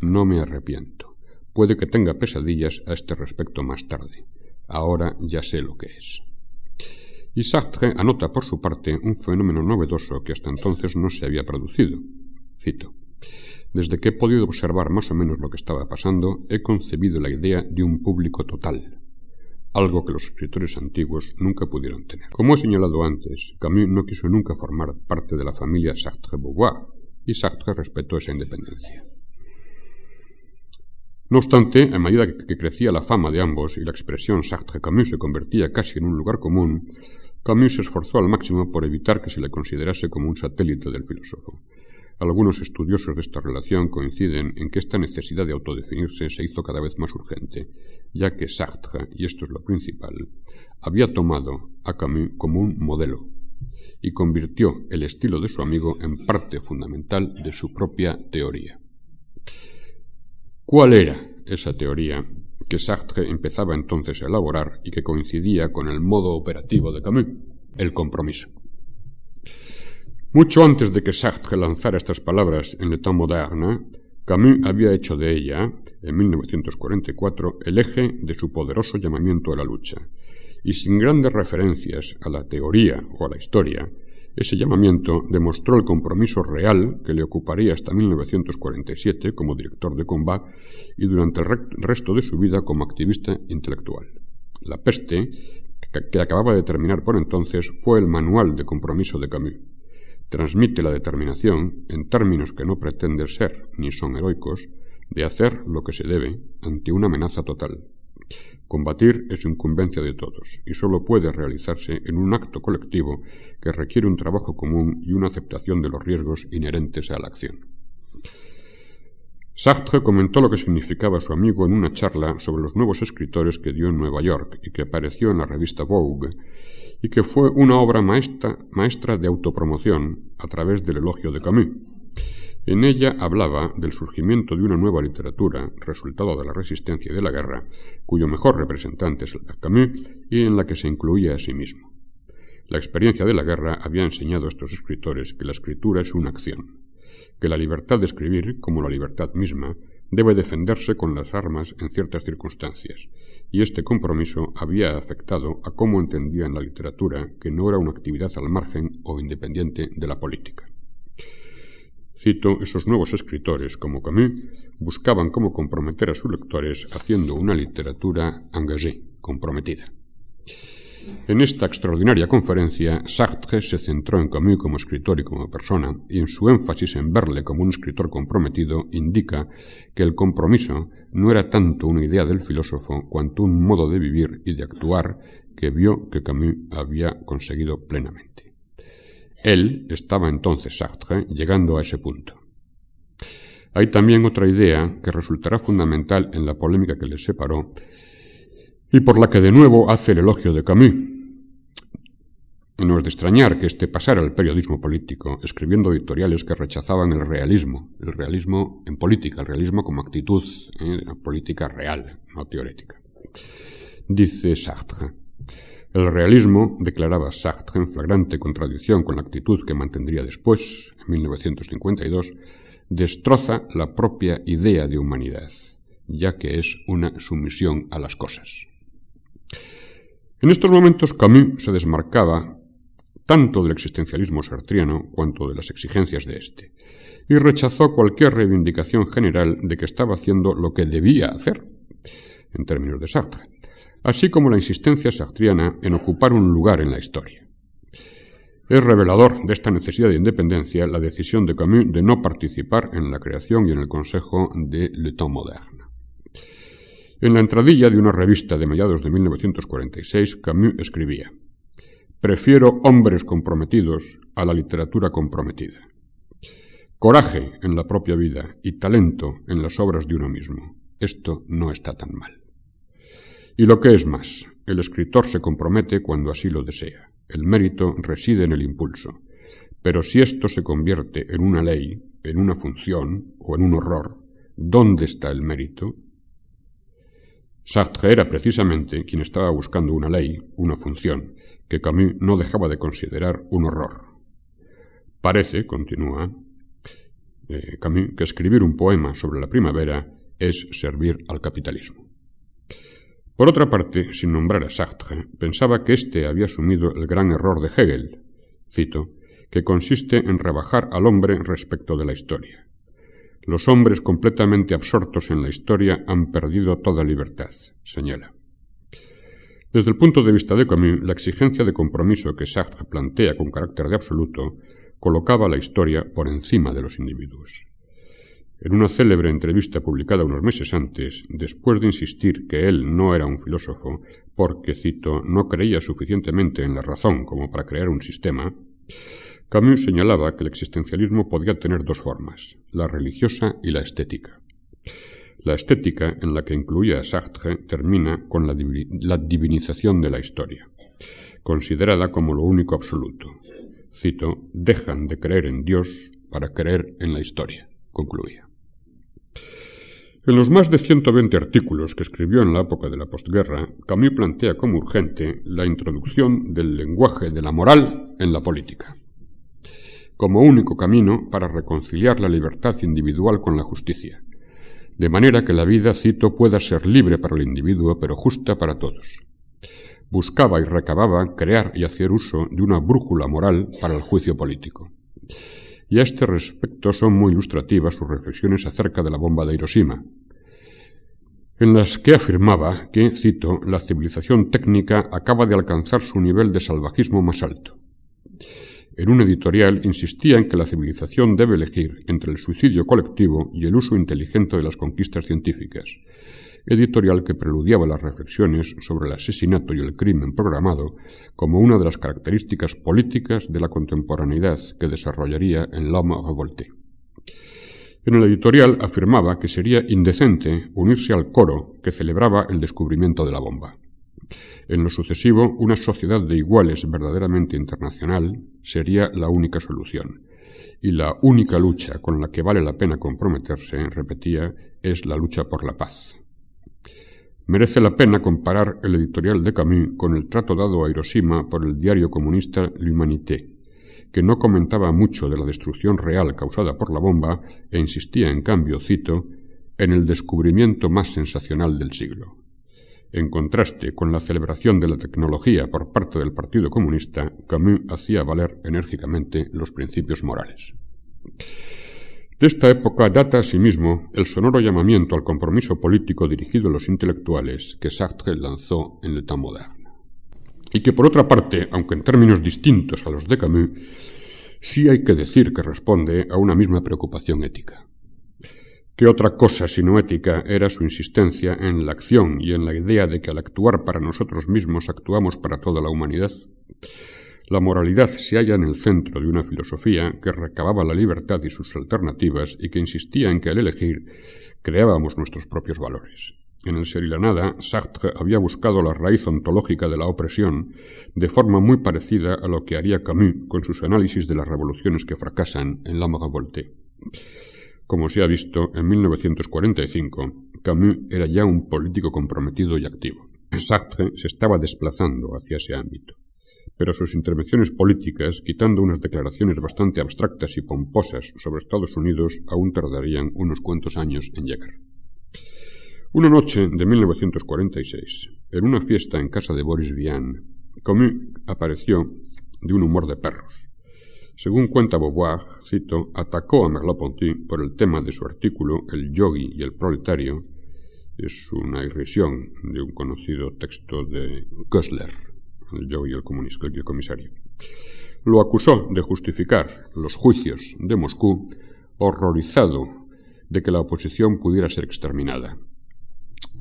B: No me arrepiento. Puede que tenga pesadillas a este respecto más tarde. Ahora ya sé lo que es. Y Sartre anota por su parte un fenómeno novedoso que hasta entonces no se había producido. Cito. Desde que he podido observar más o menos lo que estaba pasando, he concebido la idea de un público total, algo que los escritores antiguos nunca pudieron tener. Como he señalado antes, Camus no quiso nunca formar parte de la familia Sartre-Beauvoir, y Sartre respetó esa independencia. No obstante, a medida que crecía la fama de ambos y la expresión Sartre-Camus se convertía casi en un lugar común, Camus se esforzó al máximo por evitar que se le considerase como un satélite del filósofo. Algunos estudiosos de esta relación coinciden en que esta necesidad de autodefinirse se hizo cada vez más urgente, ya que Sartre, y esto es lo principal, había tomado a Camus como un modelo y convirtió el estilo de su amigo en parte fundamental de su propia teoría. ¿Cuál era esa teoría que Sartre empezaba entonces a elaborar y que coincidía con el modo operativo de Camus? El compromiso. Mucho antes de que Sartre lanzara estas palabras en Le Temps Moderne, Camus había hecho de ella, en 1944, el eje de su poderoso llamamiento a la lucha, y sin grandes referencias a la teoría o a la historia, Ese llamamiento demostró el compromiso real que le ocuparía hasta 1947 como director de Combat y durante el resto de su vida como activista intelectual. La peste, que acababa de terminar por entonces, fue el manual de compromiso de Camus. Transmite la determinación, en términos que no pretenden ser ni son heroicos, de hacer lo que se debe ante una amenaza total. Combatir es incumbencia de todos y solo puede realizarse en un acto colectivo que requiere un trabajo común y una aceptación de los riesgos inherentes a la acción. Sartre comentó lo que significaba su amigo en una charla sobre los nuevos escritores que dio en Nueva York y que apareció en la revista Vogue, y que fue una obra maestra, maestra de autopromoción a través del elogio de Camus. En ella hablaba del surgimiento de una nueva literatura, resultado de la resistencia y de la guerra, cuyo mejor representante es Camus y en la que se incluía a sí mismo. La experiencia de la guerra había enseñado a estos escritores que la escritura es una acción, que la libertad de escribir, como la libertad misma, debe defenderse con las armas en ciertas circunstancias, y este compromiso había afectado a cómo entendían la literatura, que no era una actividad al margen o independiente de la política. Cito, esos nuevos escritores, como Camus, buscaban cómo comprometer a sus lectores haciendo una literatura engagée, comprometida. En esta extraordinaria conferencia, Sartre se centró en Camus como escritor y como persona, y en su énfasis en verle como un escritor comprometido indica que el compromiso no era tanto una idea del filósofo cuanto un modo de vivir y de actuar que vio que Camus había conseguido plenamente. Él estaba entonces Sartre llegando a ese punto. Hay también otra idea que resultará fundamental en la polémica que les separó y por la que de nuevo hace el elogio de Camus. No es de extrañar que éste pasara al periodismo político, escribiendo editoriales que rechazaban el realismo, el realismo en política, el realismo como actitud ¿eh? política real, no teórica. Dice Sartre, el realismo, declaraba Sartre en flagrante contradicción con la actitud que mantendría después, en 1952, destroza la propia idea de humanidad, ya que es una sumisión a las cosas. En estos momentos Camus se desmarcaba tanto del existencialismo sartriano cuanto de las exigencias de éste, y rechazó cualquier reivindicación general de que estaba haciendo lo que debía hacer, en términos de Sartre, así como la insistencia sartriana en ocupar un lugar en la historia. Es revelador de esta necesidad de independencia la decisión de Camus de no participar en la creación y en el consejo de Le Temps Moderne. En la entradilla de una revista de mediados de 1946, Camus escribía Prefiero hombres comprometidos a la literatura comprometida. Coraje en la propia vida y talento en las obras de uno mismo. Esto no está tan mal. Y lo que es más, el escritor se compromete cuando así lo desea. El mérito reside en el impulso. Pero si esto se convierte en una ley, en una función o en un horror, ¿dónde está el mérito? Sartre era precisamente quien estaba buscando una ley, una función, que Camus no dejaba de considerar un horror. Parece, continúa eh, Camus, que escribir un poema sobre la primavera es servir al capitalismo. Por otra parte, sin nombrar a Sartre, pensaba que éste había asumido el gran error de Hegel, cito, que consiste en rebajar al hombre respecto de la historia. Los hombres completamente absortos en la historia han perdido toda libertad, señala. Desde el punto de vista de Camus, la exigencia de compromiso que Sartre plantea con carácter de absoluto colocaba la historia por encima de los individuos. En una célebre entrevista publicada unos meses antes, después de insistir que él no era un filósofo porque, cito, no creía suficientemente en la razón como para crear un sistema, Camus señalaba que el existencialismo podía tener dos formas, la religiosa y la estética. La estética, en la que incluía a Sartre, termina con la, la divinización de la historia, considerada como lo único absoluto. Cito, dejan de creer en Dios para creer en la historia, concluía. En los más de 120 artículos que escribió en la época de la postguerra, Camus plantea como urgente la introducción del lenguaje de la moral en la política, como único camino para reconciliar la libertad individual con la justicia, de manera que la vida, cito, pueda ser libre para el individuo, pero justa para todos. buscaba y recababa crear y hacer uso de una brújula moral para el juicio político. Y a este respecto son muy ilustrativas sus reflexiones acerca de la bomba de Hiroshima, en las que afirmaba que, cito, la civilización técnica acaba de alcanzar su nivel de salvajismo más alto. En un editorial insistía en que la civilización debe elegir entre el suicidio colectivo y el uso inteligente de las conquistas científicas, editorial que preludiaba las reflexiones sobre el asesinato y el crimen programado como una de las características políticas de la contemporaneidad que desarrollaría en L'Homme Revolté. En el editorial afirmaba que sería indecente unirse al coro que celebraba el descubrimiento de la bomba. En lo sucesivo, una sociedad de iguales verdaderamente internacional sería la única solución. Y la única lucha con la que vale la pena comprometerse, repetía, es la lucha por la paz. Merece la pena comparar el editorial de Camus con el trato dado a Hiroshima por el diario comunista L'Humanité, que no comentaba mucho de la destrucción real causada por la bomba e insistía, en cambio, cito, en el descubrimiento más sensacional del siglo. En contraste con la celebración de la tecnología por parte del Partido Comunista, Camus hacía valer enérgicamente los principios morales. De esta época data asimismo el sonoro llamamiento al compromiso político dirigido a los intelectuales que Sartre lanzó en temps moderne. Y que por otra parte, aunque en términos distintos a los de Camus, sí hay que decir que responde a una misma preocupación ética. ¿Qué otra cosa sino ética era su insistencia en la acción y en la idea de que al actuar para nosotros mismos actuamos para toda la humanidad? La moralidad se halla en el centro de una filosofía que recababa la libertad y sus alternativas y que insistía en que al elegir creábamos nuestros propios valores. En el ser y la nada, Sartre había buscado la raíz ontológica de la opresión de forma muy parecida a lo que haría Camus con sus análisis de las revoluciones que fracasan en La Revolte. Como se ha visto, en 1945, Camus era ya un político comprometido y activo. Sartre se estaba desplazando hacia ese ámbito pero sus intervenciones políticas, quitando unas declaraciones bastante abstractas y pomposas sobre Estados Unidos, aún tardarían unos cuantos años en llegar. Una noche de 1946, en una fiesta en casa de Boris Vian, Camus apareció de un humor de perros. Según cuenta Beauvoir, cito, atacó a Merleau-Ponty por el tema de su artículo El yogi y el proletario. Es una irrisión de un conocido texto de Kösler yo y el, el comisario. Lo acusó de justificar los juicios de Moscú, horrorizado de que la oposición pudiera ser exterminada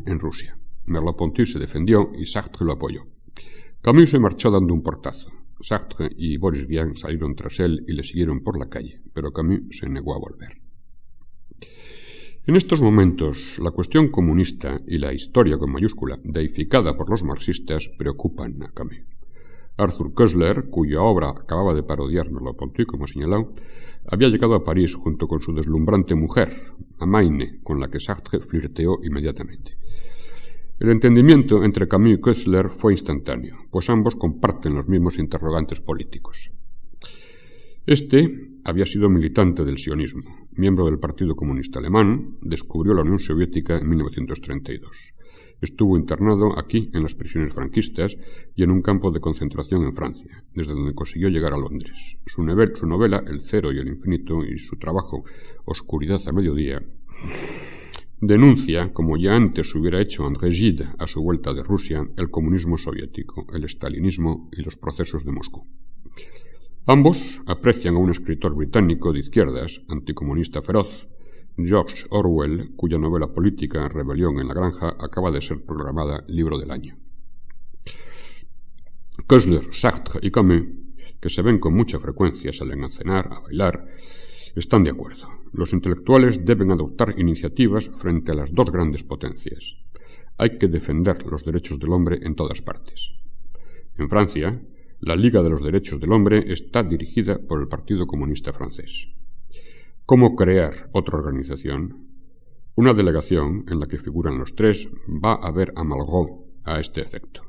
B: en Rusia. Merleau-Ponty se defendió y Sartre lo apoyó. Camus se marchó dando un portazo. Sartre y Boris Vian salieron tras él y le siguieron por la calle, pero Camus se negó a volver. En estos momentos, la cuestión comunista y la historia con mayúscula, deificada por los marxistas, preocupan a Camus. Arthur Koestler, cuya obra acababa de parodiar Merleau-Ponty, como señalado, había llegado a París junto con su deslumbrante mujer, Amaine, con la que Sartre flirteó inmediatamente. El entendimiento entre Camus y Koestler fue instantáneo, pues ambos comparten los mismos interrogantes políticos. Este había sido militante del sionismo, miembro del Partido Comunista Alemán, descubrió la Unión Soviética en 1932. Estuvo internado aquí en las prisiones franquistas y en un campo de concentración en Francia, desde donde consiguió llegar a Londres. Su, su novela El Cero y el Infinito y su trabajo Oscuridad a Mediodía denuncia, como ya antes hubiera hecho André Gide a su vuelta de Rusia, el comunismo soviético, el estalinismo y los procesos de Moscú. Ambos aprecian a un escritor británico de izquierdas, anticomunista feroz, George Orwell, cuya novela política Rebelión en la Granja acaba de ser programada Libro del Año. Koestler, Sartre y Camus, que se ven con mucha frecuencia, salen a cenar, a bailar, están de acuerdo. Los intelectuales deben adoptar iniciativas frente a las dos grandes potencias. Hay que defender los derechos del hombre en todas partes. En Francia, la Liga de los Derechos del Hombre está dirigida por el Partido Comunista francés. ¿Cómo crear otra organización? Una delegación en la que figuran los tres va a ver a a este efecto.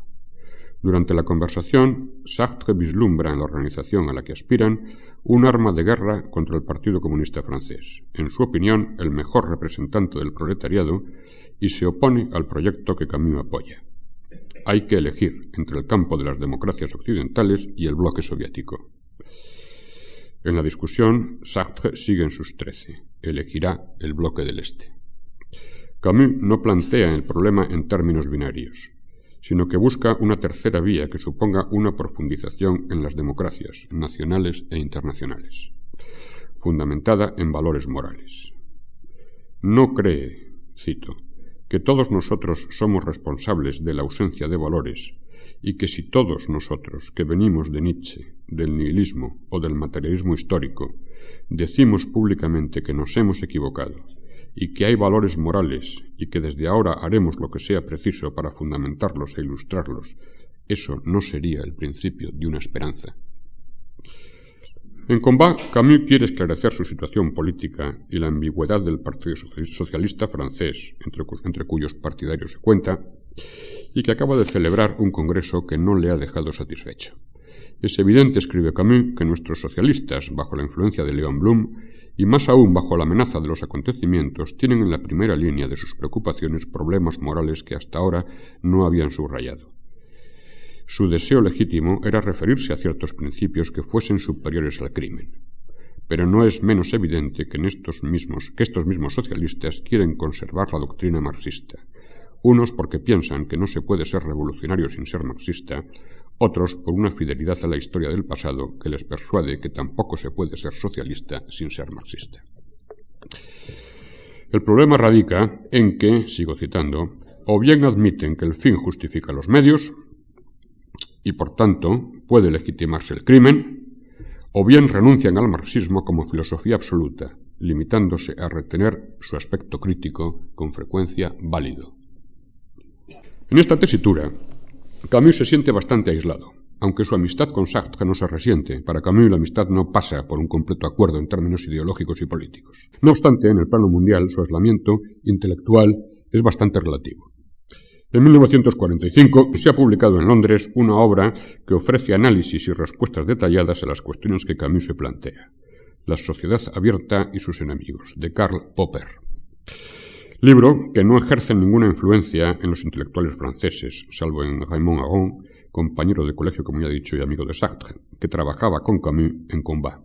B: Durante la conversación, Sartre vislumbra en la organización a la que aspiran un arma de guerra contra el Partido Comunista francés, en su opinión el mejor representante del proletariado, y se opone al proyecto que Camus apoya. Hay que elegir entre el campo de las democracias occidentales y el bloque soviético. En la discusión, Sartre sigue en sus trece. Elegirá el bloque del Este. Camus no plantea el problema en términos binarios, sino que busca una tercera vía que suponga una profundización en las democracias nacionales e internacionales, fundamentada en valores morales. No cree, cito, que todos nosotros somos responsables de la ausencia de valores y que si todos nosotros que venimos de Nietzsche, del nihilismo o del materialismo histórico, decimos públicamente que nos hemos equivocado y que hay valores morales y que desde ahora haremos lo que sea preciso para fundamentarlos e ilustrarlos, eso no sería el principio de una esperanza. En Combat, Camus quiere esclarecer su situación política y la ambigüedad del Partido Socialista francés, entre, entre cuyos partidarios se cuenta, y que acaba de celebrar un congreso que no le ha dejado satisfecho. Es evidente, escribe Camus, que nuestros socialistas, bajo la influencia de Leon Blum, y más aún bajo la amenaza de los acontecimientos, tienen en la primera línea de sus preocupaciones problemas morales que hasta ahora no habían subrayado. Su deseo legítimo era referirse a ciertos principios que fuesen superiores al crimen. Pero no es menos evidente que, en estos mismos, que estos mismos socialistas quieren conservar la doctrina marxista, unos porque piensan que no se puede ser revolucionario sin ser marxista, otros por una fidelidad a la historia del pasado que les persuade que tampoco se puede ser socialista sin ser marxista. El problema radica en que, sigo citando, o bien admiten que el fin justifica los medios, y por tanto puede legitimarse el crimen, o bien renuncian al marxismo como filosofía absoluta, limitándose a retener su aspecto crítico con frecuencia válido. En esta tesitura, Camus se siente bastante aislado. Aunque su amistad con Sartre no se resiente, para Camus la amistad no pasa por un completo acuerdo en términos ideológicos y políticos. No obstante, en el plano mundial, su aislamiento intelectual es bastante relativo. En 1945 se ha publicado en Londres una obra que ofrece análisis y respuestas detalladas a las cuestiones que Camus se plantea. La sociedad abierta y sus enemigos, de Karl Popper. Libro que no ejerce ninguna influencia en los intelectuales franceses, salvo en Raymond Aron, compañero de colegio, como ya he dicho, y amigo de Sartre, que trabajaba con Camus en Combat.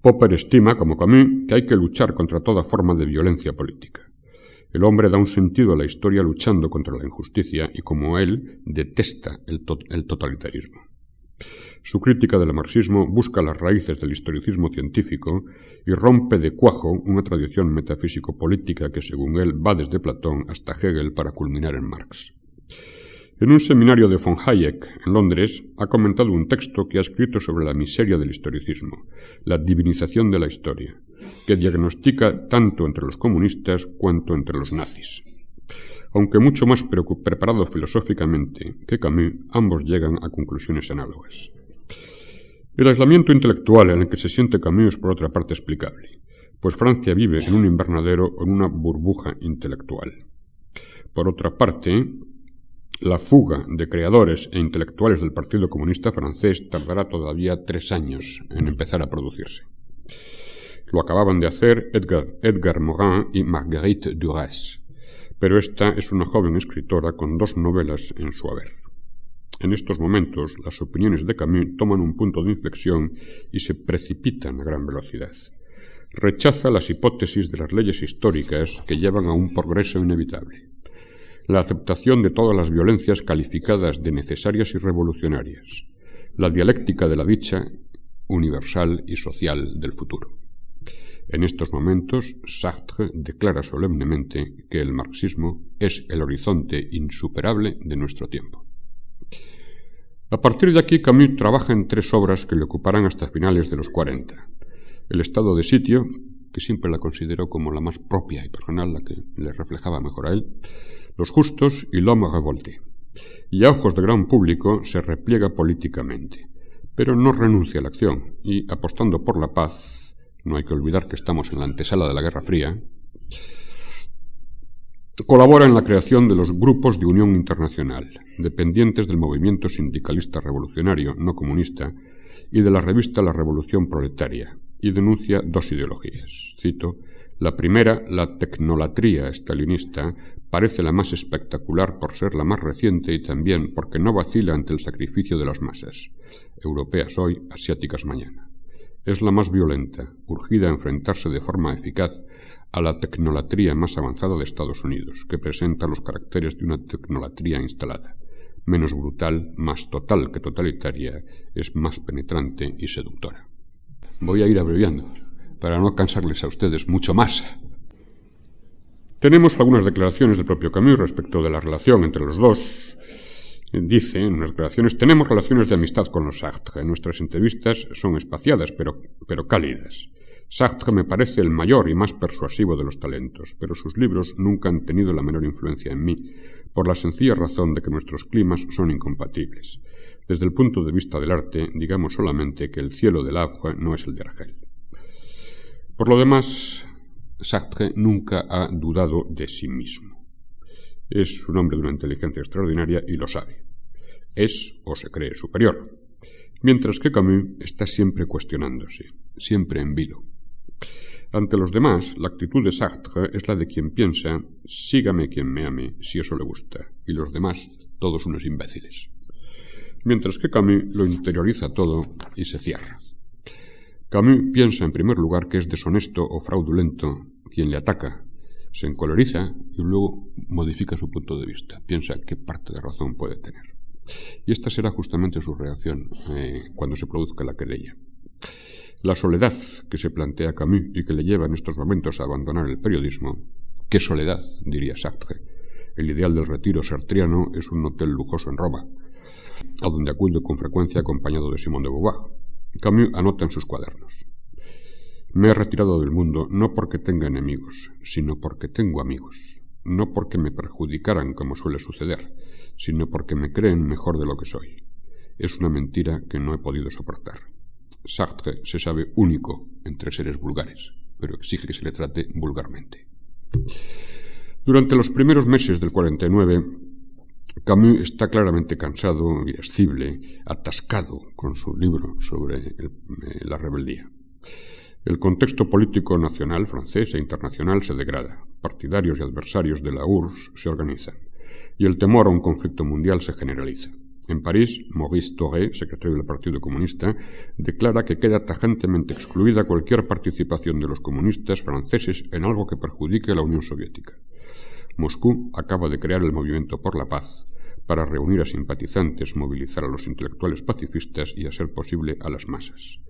B: Popper estima, como Camus, que hay que luchar contra toda forma de violencia política. El hombre da un sentido a la historia luchando contra la injusticia y, como él, detesta el, el totalitarismo. Su crítica del marxismo busca las raíces del historicismo científico y rompe de cuajo una tradición metafísico-política que, según él, va desde Platón hasta Hegel para culminar en Marx. En un seminario de von Hayek en Londres ha comentado un texto que ha escrito sobre la miseria del historicismo, la divinización de la historia, que diagnostica tanto entre los comunistas cuanto entre los nazis. Aunque mucho más preparado filosóficamente que Camus, ambos llegan a conclusiones análogas. El aislamiento intelectual en el que se siente Camus es por otra parte explicable, pues Francia vive en un invernadero o en una burbuja intelectual. Por otra parte, la fuga de creadores e intelectuales del Partido Comunista francés tardará todavía tres años en empezar a producirse. Lo acababan de hacer Edgar, Edgar Morin y Marguerite Duras pero esta es una joven escritora con dos novelas en su haber. En estos momentos, las opiniones de Camus toman un punto de inflexión y se precipitan a gran velocidad. Rechaza las hipótesis de las leyes históricas que llevan a un progreso inevitable. La aceptación de todas las violencias calificadas de necesarias y revolucionarias. La dialéctica de la dicha universal y social del futuro. En estos momentos, Sartre declara solemnemente que el marxismo es el horizonte insuperable de nuestro tiempo. A partir de aquí, Camus trabaja en tres obras que le ocuparán hasta finales de los 40. El estado de sitio, que siempre la consideró como la más propia y personal, la que le reflejaba mejor a él, Los justos y L'homme révolté. Y a ojos de gran público se repliega políticamente, pero no renuncia a la acción y, apostando por la paz, no hay que olvidar que estamos en la antesala de la Guerra Fría, colabora en la creación de los grupos de unión internacional, dependientes del movimiento sindicalista revolucionario no comunista y de la revista La Revolución Proletaria, y denuncia dos ideologías. Cito, la primera, la tecnolatría estalinista, parece la más espectacular por ser la más reciente y también porque no vacila ante el sacrificio de las masas, europeas hoy, asiáticas mañana. Es la más violenta, urgida a enfrentarse de forma eficaz a la tecnolatría más avanzada de Estados Unidos, que presenta los caracteres de una tecnolatría instalada. Menos brutal, más total que totalitaria, es más penetrante y seductora. Voy a ir abreviando, para no cansarles a ustedes mucho más. Tenemos algunas declaraciones del propio Camus respecto de la relación entre los dos. Dice en unas declaraciones, tenemos relaciones de amistad con los Sartre. Nuestras entrevistas son espaciadas, pero, pero cálidas. Sartre me parece el mayor y más persuasivo de los talentos, pero sus libros nunca han tenido la menor influencia en mí, por la sencilla razón de que nuestros climas son incompatibles. Desde el punto de vista del arte, digamos solamente que el cielo del Havre no es el de Argel. Por lo demás, Sartre nunca ha dudado de sí mismo. Es un hombre de una inteligencia extraordinaria y lo sabe. Es o se cree superior. Mientras que Camus está siempre cuestionándose, siempre en vilo. Ante los demás, la actitud de Sartre es la de quien piensa, sígame quien me ame, si eso le gusta, y los demás, todos unos imbéciles. Mientras que Camus lo interioriza todo y se cierra. Camus piensa en primer lugar que es deshonesto o fraudulento quien le ataca, se encoloriza y luego modifica su punto de vista, piensa qué parte de razón puede tener. Y esta será justamente su reacción eh, cuando se produzca la querella. La soledad que se plantea Camus y que le lleva en estos momentos a abandonar el periodismo, ¿qué soledad? diría Sartre. El ideal del retiro sartriano es un hotel lujoso en Roma, a donde acude con frecuencia acompañado de Simón de Beauvoir. Camus anota en sus cuadernos. Me he retirado del mundo no porque tenga enemigos, sino porque tengo amigos. No porque me perjudicaran como suele suceder, sino porque me creen mejor de lo que soy. Es una mentira que no he podido soportar. Sartre se sabe único entre seres vulgares, pero exige que se le trate vulgarmente. Durante los primeros meses del 49, Camus está claramente cansado, irascible, atascado con su libro sobre eh, la rebeldía. El contexto político nacional francés e internacional se degrada, partidarios y adversarios de la URSS se organizan, y el temor a un conflicto mundial se generaliza. En París, Maurice Thoré, secretario del Partido Comunista, declara que queda tajantemente excluida cualquier participación de los comunistas franceses en algo que perjudique a la Unión Soviética. Moscú acaba de crear el Movimiento por la Paz para reunir a simpatizantes, movilizar a los intelectuales pacifistas y, a ser posible, a las masas.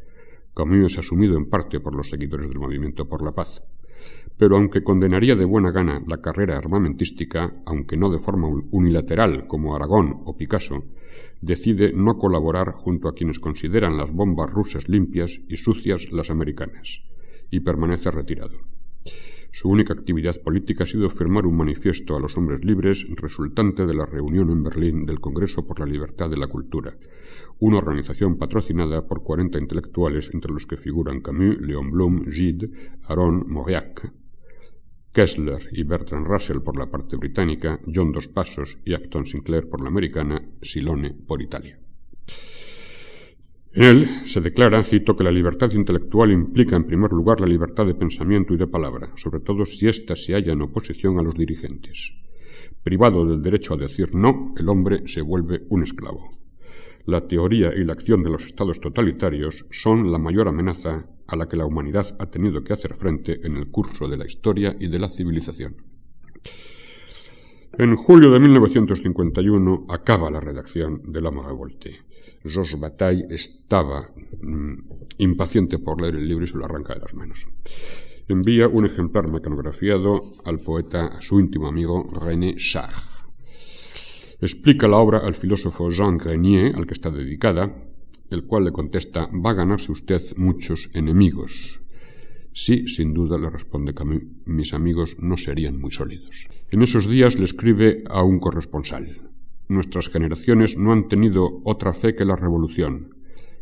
B: Camus es asumido en parte por los seguidores del Movimiento por la Paz. Pero aunque condenaría de buena gana la carrera armamentística, aunque no de forma unilateral como Aragón o Picasso, decide no colaborar junto a quienes consideran las bombas rusas limpias y sucias las americanas, y permanece retirado. Su única actividad política ha sido firmar un manifiesto a los hombres libres resultante de la reunión en Berlín del Congreso por la Libertad de la Cultura, una organización patrocinada por 40 intelectuales entre los que figuran Camus, Leon Blum, Gide, Aaron Mauriac, Kessler y Bertrand Russell por la parte británica, John Dos Passos y Acton Sinclair por la americana, Silone por Italia. En él se declara, cito, que la libertad intelectual implica en primer lugar la libertad de pensamiento y de palabra, sobre todo si ésta se halla en oposición a los dirigentes. Privado del derecho a decir no, el hombre se vuelve un esclavo. La teoría y la acción de los estados totalitarios son la mayor amenaza a la que la humanidad ha tenido que hacer frente en el curso de la historia y de la civilización. En julio de 1951 acaba la redacción de La Revolte. Georges Bataille estaba mm, impaciente por leer el libro y se lo arranca de las manos. Envía un ejemplar mecanografiado al poeta, a su íntimo amigo René Char. Explica la obra al filósofo Jean Grenier, al que está dedicada, el cual le contesta, va a ganarse usted muchos enemigos. Sí, sin duda, le responde Camus, mis amigos no serían muy sólidos. En esos días le escribe a un corresponsal. Nuestras generaciones no han tenido otra fe que la revolución.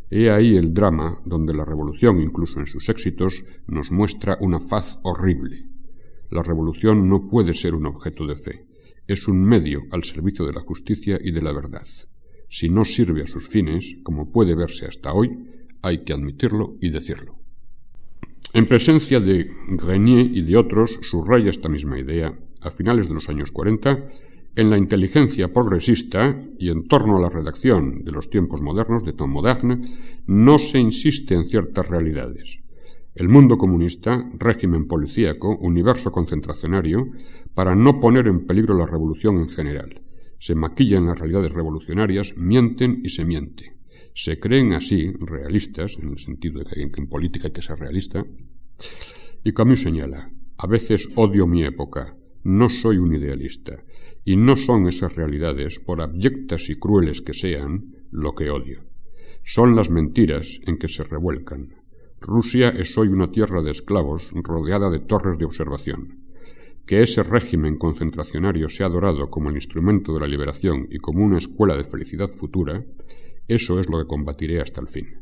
B: He ahí el drama donde la revolución, incluso en sus éxitos, nos muestra una faz horrible. La revolución no puede ser un objeto de fe. Es un medio al servicio de la justicia y de la verdad. Si no sirve a sus fines, como puede verse hasta hoy, hay que admitirlo y decirlo. En presencia de Grenier y de otros, subraya esta misma idea a finales de los años 40, en la inteligencia progresista y en torno a la redacción de los tiempos modernos de Tom Moderne, no se insiste en ciertas realidades. El mundo comunista, régimen policíaco, universo concentracionario, para no poner en peligro la revolución en general. Se maquillan las realidades revolucionarias, mienten y se miente. Se creen así realistas, en el sentido de que en política hay que ser realista. Y Camus señala, a veces odio mi época, no soy un idealista, y no son esas realidades, por abyectas y crueles que sean, lo que odio. Son las mentiras en que se revuelcan. Rusia es hoy una tierra de esclavos rodeada de torres de observación. Que ese régimen concentracionario sea adorado como el instrumento de la liberación y como una escuela de felicidad futura, eso es lo que combatiré hasta el fin.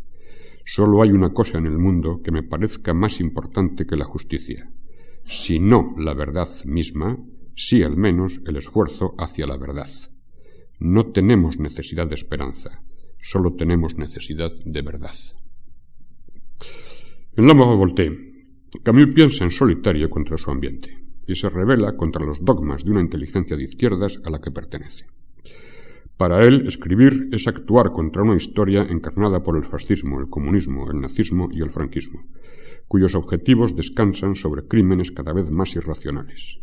B: Solo hay una cosa en el mundo que me parezca más importante que la justicia, si no la verdad misma, sí al menos el esfuerzo hacia la verdad. No tenemos necesidad de esperanza, solo tenemos necesidad de verdad. En L'Homme Revolté, Camus piensa en solitario contra su ambiente y se revela contra los dogmas de una inteligencia de izquierdas a la que pertenece. Para él, escribir es actuar contra una historia encarnada por el fascismo, el comunismo, el nazismo y el franquismo, cuyos objetivos descansan sobre crímenes cada vez más irracionales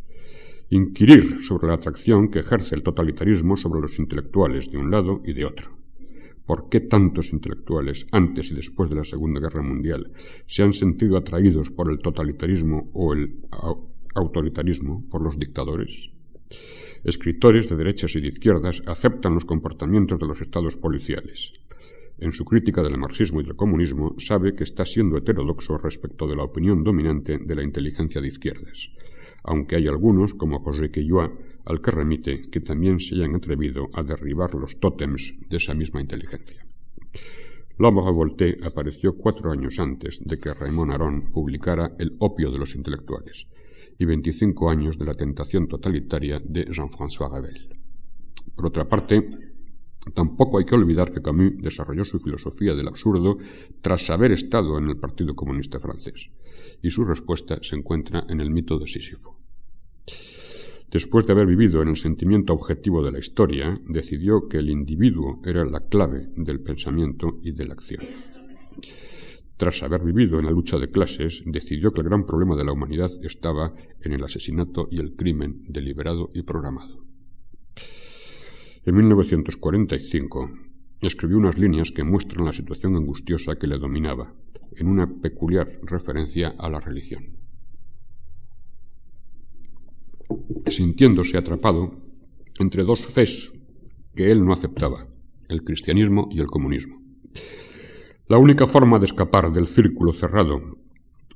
B: inquirir sobre la atracción que ejerce el totalitarismo sobre los intelectuales de un lado y de otro. ¿Por qué tantos intelectuales, antes y después de la Segunda Guerra Mundial, se han sentido atraídos por el totalitarismo o el autoritarismo, por los dictadores? Escritores de derechas y de izquierdas aceptan los comportamientos de los estados policiales. En su crítica del marxismo y del comunismo sabe que está siendo heterodoxo respecto de la opinión dominante de la inteligencia de izquierdas aunque hay algunos, como José Quilloa, al que remite, que también se hayan atrevido a derribar los tótems de esa misma inteligencia. L'Homme Revolté apareció cuatro años antes de que Raymond Aron publicara El opio de los intelectuales y 25 años de la tentación totalitaria de Jean-François Ravel. Por otra parte, Tampoco hay que olvidar que Camus desarrolló su filosofía del absurdo tras haber estado en el Partido Comunista francés, y su respuesta se encuentra en el mito de Sísifo. Después de haber vivido en el sentimiento objetivo de la historia, decidió que el individuo era la clave del pensamiento y de la acción. Tras haber vivido en la lucha de clases, decidió que el gran problema de la humanidad estaba en el asesinato y el crimen deliberado y programado. En 1945 escribió unas líneas que muestran la situación angustiosa que le dominaba, en una peculiar referencia a la religión. Sintiéndose atrapado entre dos fes que él no aceptaba, el cristianismo y el comunismo. La única forma de escapar del círculo cerrado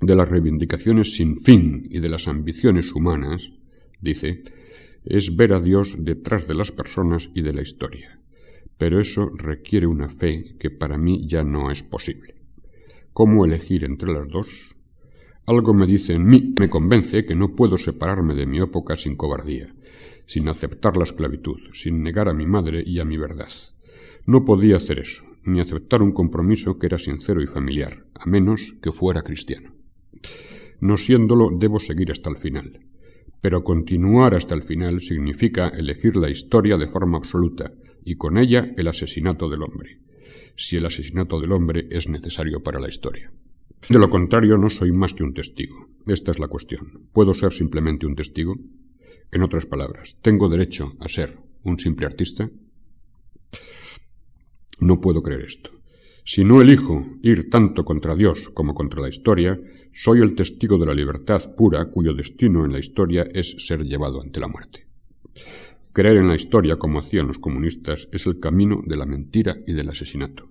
B: de las reivindicaciones sin fin y de las ambiciones humanas, dice, es ver a Dios detrás de las personas y de la historia. Pero eso requiere una fe que para mí ya no es posible. ¿Cómo elegir entre las dos? Algo me dice en mí, me convence que no puedo separarme de mi época sin cobardía, sin aceptar la esclavitud, sin negar a mi madre y a mi verdad. No podía hacer eso, ni aceptar un compromiso que era sincero y familiar, a menos que fuera cristiano. No siéndolo, debo seguir hasta el final. Pero continuar hasta el final significa elegir la historia de forma absoluta y con ella el asesinato del hombre, si el asesinato del hombre es necesario para la historia. De lo contrario, no soy más que un testigo. Esta es la cuestión. ¿Puedo ser simplemente un testigo? En otras palabras, ¿tengo derecho a ser un simple artista? No puedo creer esto. Si no elijo ir tanto contra Dios como contra la historia, soy el testigo de la libertad pura cuyo destino en la historia es ser llevado ante la muerte. Creer en la historia como hacían los comunistas es el camino de la mentira y del asesinato.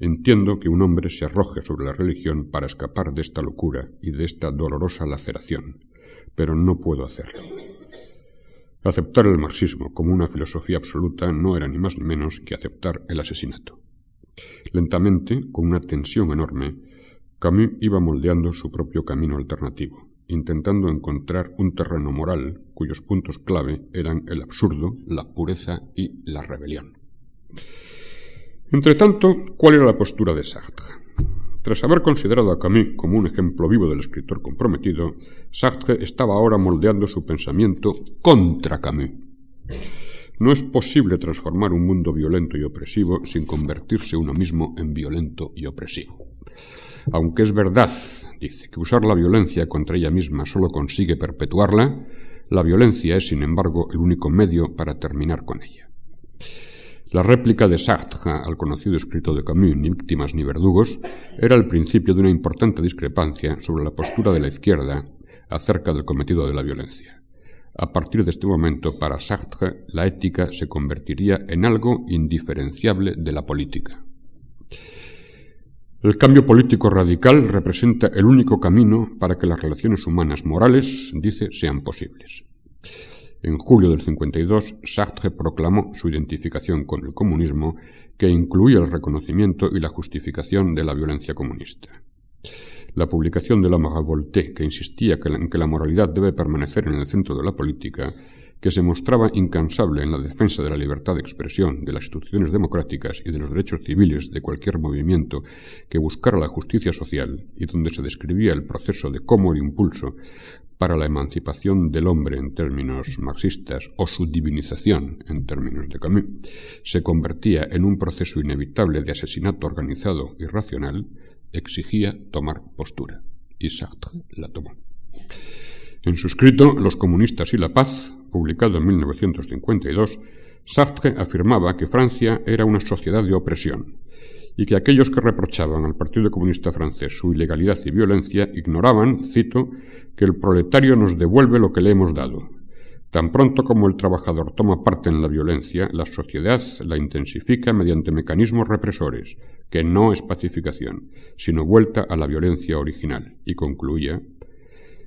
B: Entiendo que un hombre se arroje sobre la religión para escapar de esta locura y de esta dolorosa laceración, pero no puedo hacerlo. Aceptar el marxismo como una filosofía absoluta no era ni más ni menos que aceptar el asesinato. Lentamente, con una tensión enorme, Camus iba moldeando su propio camino alternativo, intentando encontrar un terreno moral cuyos puntos clave eran el absurdo, la pureza y la rebelión. Entretanto, ¿cuál era la postura de Sartre? Tras haber considerado a Camus como un ejemplo vivo del escritor comprometido, Sartre estaba ahora moldeando su pensamiento contra Camus. No es posible transformar un mundo violento y opresivo sin convertirse uno mismo en violento y opresivo. Aunque es verdad, dice, que usar la violencia contra ella misma solo consigue perpetuarla, la violencia es, sin embargo, el único medio para terminar con ella. La réplica de Sartre al conocido escrito de Camus, Ni víctimas ni verdugos, era el principio de una importante discrepancia sobre la postura de la izquierda acerca del cometido de la violencia. A partir de este momento, para Sartre, la ética se convertiría en algo indiferenciable de la política. El cambio político radical representa el único camino para que las relaciones humanas morales, dice, sean posibles. En julio del 52, Sartre proclamó su identificación con el comunismo, que incluía el reconocimiento y la justificación de la violencia comunista. La publicación de la Voltaire, que insistía en que la moralidad debe permanecer en el centro de la política, que se mostraba incansable en la defensa de la libertad de expresión, de las instituciones democráticas y de los derechos civiles de cualquier movimiento que buscara la justicia social, y donde se describía el proceso de cómo el impulso para la emancipación del hombre en términos marxistas o su divinización en términos de Camus, se convertía en un proceso inevitable de asesinato organizado y racional, exigía tomar postura. Y Sartre la tomó. En su escrito Los comunistas y la paz, publicado en 1952, Sartre afirmaba que Francia era una sociedad de opresión, y que aquellos que reprochaban al Partido Comunista francés su ilegalidad y violencia ignoraban, cito, que el proletario nos devuelve lo que le hemos dado. Tan pronto como el trabajador toma parte en la violencia, la sociedad la intensifica mediante mecanismos represores, que no es pacificación, sino vuelta a la violencia original. Y concluía,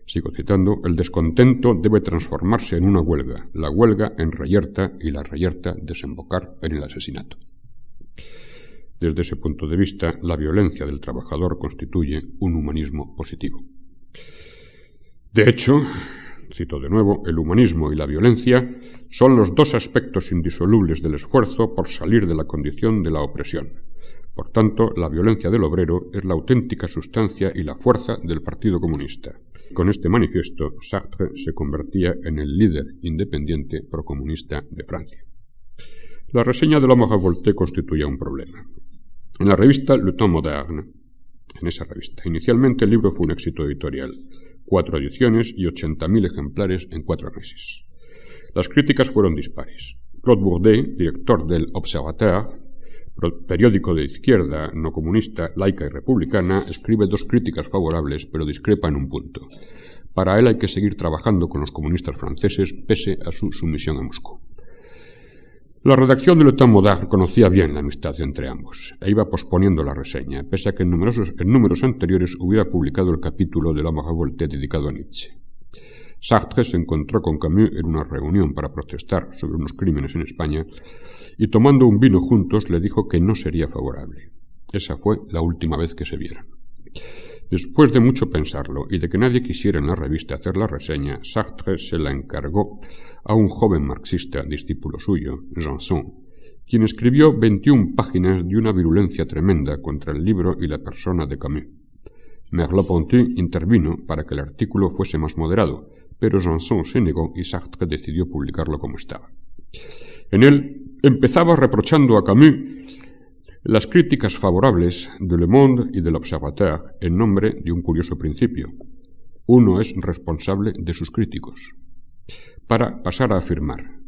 B: sigo citando, el descontento debe transformarse en una huelga, la huelga en reyerta y la reyerta desembocar en el asesinato. Desde ese punto de vista, la violencia del trabajador constituye un humanismo positivo. De hecho, cito de nuevo, el humanismo y la violencia son los dos aspectos indisolubles del esfuerzo por salir de la condición de la opresión. Por tanto, la violencia del obrero es la auténtica sustancia y la fuerza del Partido Comunista. Con este manifiesto, Sartre se convertía en el líder independiente procomunista de Francia. La reseña de la Voltaire constituía un problema en la revista Le Temps Moderne. En esa revista. Inicialmente el libro fue un éxito editorial. Cuatro ediciones y 80.000 ejemplares en cuatro meses. Las críticas fueron dispares. Claude Bourdet, director del Observateur, periódico de izquierda, no comunista, laica y republicana, escribe dos críticas favorables, pero discrepa en un punto. Para él hay que seguir trabajando con los comunistas franceses pese a su sumisión a Moscú. La redacción de L'État Moderne conocía bien la amistad entre ambos e iba posponiendo la reseña, pese a que en números anteriores hubiera publicado el capítulo de la Revolte dedicado a Nietzsche. Sartre se encontró con Camus en una reunión para protestar sobre unos crímenes en España y tomando un vino juntos le dijo que no sería favorable. Esa fue la última vez que se vieron. Después de mucho pensarlo y de que nadie quisiera en la revista hacer la reseña, Sartre se la encargó a un joven marxista, discípulo suyo, Janson, quien escribió 21 páginas de una virulencia tremenda contra el libro y la persona de Camus. Merleau-Ponty intervino para que el artículo fuese más moderado, pero Janson se negó y Sartre decidió publicarlo como estaba. En él empezaba reprochando a Camus las críticas favorables de Le Monde y del Observateur en nombre de un curioso principio. Uno es responsable de sus críticos. Para pasar a afirmar,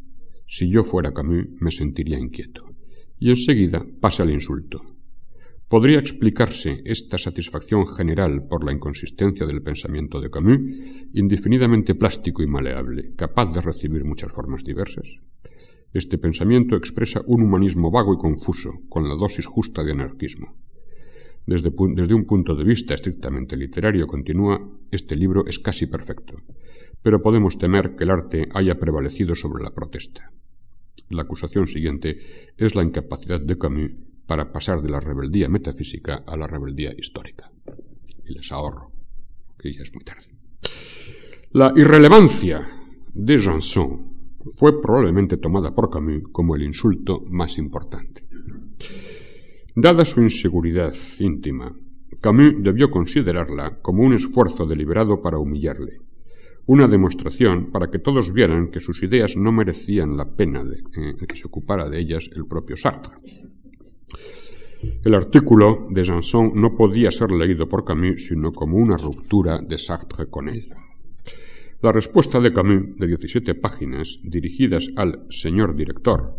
B: si yo fuera Camus me sentiría inquieto. Y enseguida pasa el insulto. ¿Podría explicarse esta satisfacción general por la inconsistencia del pensamiento de Camus, indefinidamente plástico y maleable, capaz de recibir muchas formas diversas? Este pensamiento expresa un humanismo vago y confuso, con la dosis justa de anarquismo. Desde, desde, un punto de vista estrictamente literario, continúa, este libro es casi perfecto, pero podemos temer que el arte haya prevalecido sobre la protesta. La acusación siguiente es la incapacidad de Camus para pasar de la rebeldía metafísica a la rebeldía histórica. Y les ahorro, que ya es muy tarde. La irrelevancia de Janson fue probablemente tomada por Camus como el insulto más importante. Dada su inseguridad íntima, Camus debió considerarla como un esfuerzo deliberado para humillarle, una demostración para que todos vieran que sus ideas no merecían la pena de, que se ocupara de ellas el propio Sartre. El artículo de Janson no podía ser leído por Camus sino como una ruptura de Sartre con él. La respuesta de Camus, de 17 páginas, dirigidas al señor director,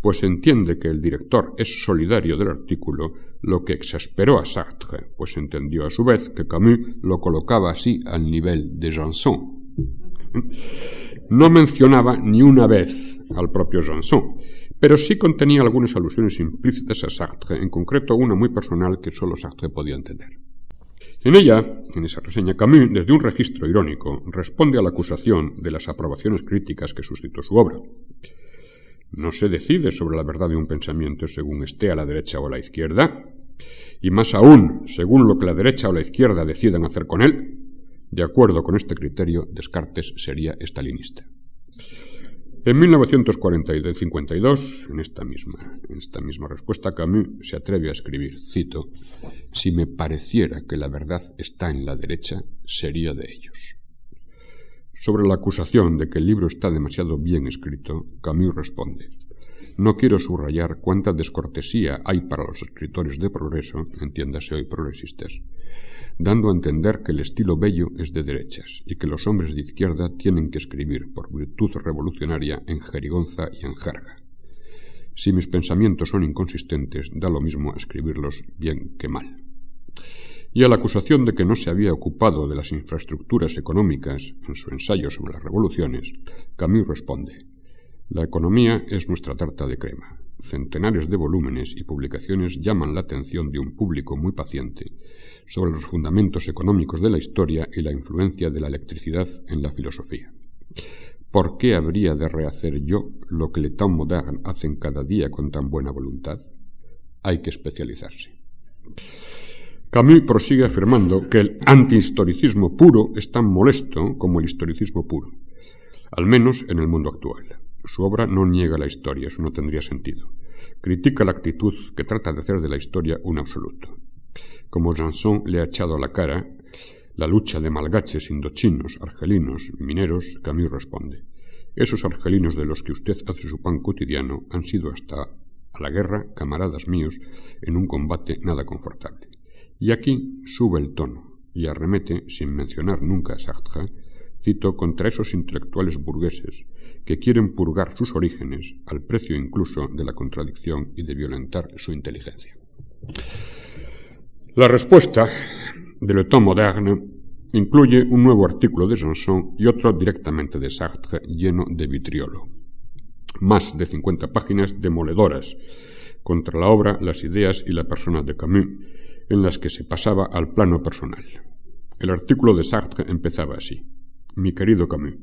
B: pues entiende que el director es solidario del artículo, lo que exasperó a Sartre, pues entendió a su vez que Camus lo colocaba así al nivel de Janson. No mencionaba ni una vez al propio Janson, pero sí contenía algunas alusiones implícitas a Sartre, en concreto una muy personal que solo Sartre podía entender. En ella, en esa reseña, Camus, desde un registro irónico, responde a la acusación de las aprobaciones críticas que suscitó su obra. No se decide sobre la verdad de un pensamiento según esté a la derecha o a la izquierda, y más aún según lo que la derecha o la izquierda decidan hacer con él. De acuerdo con este criterio, Descartes sería estalinista. En 1952, en esta misma, en esta misma respuesta, Camus se atreve a escribir, cito, Si me pareciera que la verdad está en la derecha, sería de ellos. Sobre la acusación de que el libro está demasiado bien escrito, Camus responde, no quiero subrayar cuánta descortesía hay para los escritores de progreso, entiéndase hoy progresistas, dando a entender que el estilo bello es de derechas y que los hombres de izquierda tienen que escribir por virtud revolucionaria en jerigonza y en jerga. Si mis pensamientos son inconsistentes, da lo mismo escribirlos bien que mal. Y a la acusación de que no se había ocupado de las infraestructuras económicas en su ensayo sobre las revoluciones, Camus responde La economía es nuestra tarta de crema. Centenares de volúmenes y publicaciones llaman la atención de un público muy paciente sobre los fundamentos económicos de la historia y la influencia de la electricidad en la filosofía. ¿Por qué habría de rehacer yo lo que le tan modern hacen cada día con tan buena voluntad? Hay que especializarse. Camus prosigue afirmando que el antihistoricismo puro es tan molesto como el historicismo puro, al menos en el mundo actual. Su obra no niega la historia, eso no tendría sentido. Critica la actitud que trata de hacer de la historia un absoluto. Como Janson le ha echado a la cara la lucha de malgaches indochinos, argelinos, mineros, Camus responde. Esos argelinos de los que usted hace su pan cotidiano han sido hasta a la guerra camaradas míos en un combate nada confortable. Y aquí sube el tono y arremete, sin mencionar nunca a Sartre, cito, contra esos intelectuales burgueses que quieren purgar sus orígenes al precio incluso de la contradicción y de violentar su inteligencia. La respuesta de Le Temps Moderne incluye un nuevo artículo de Janson y otro directamente de Sartre lleno de vitriolo. Más de 50 páginas demoledoras contra la obra, las ideas y la persona de Camus, en las que se pasaba al plano personal. El artículo de Sartre empezaba así. Mi querido Camus,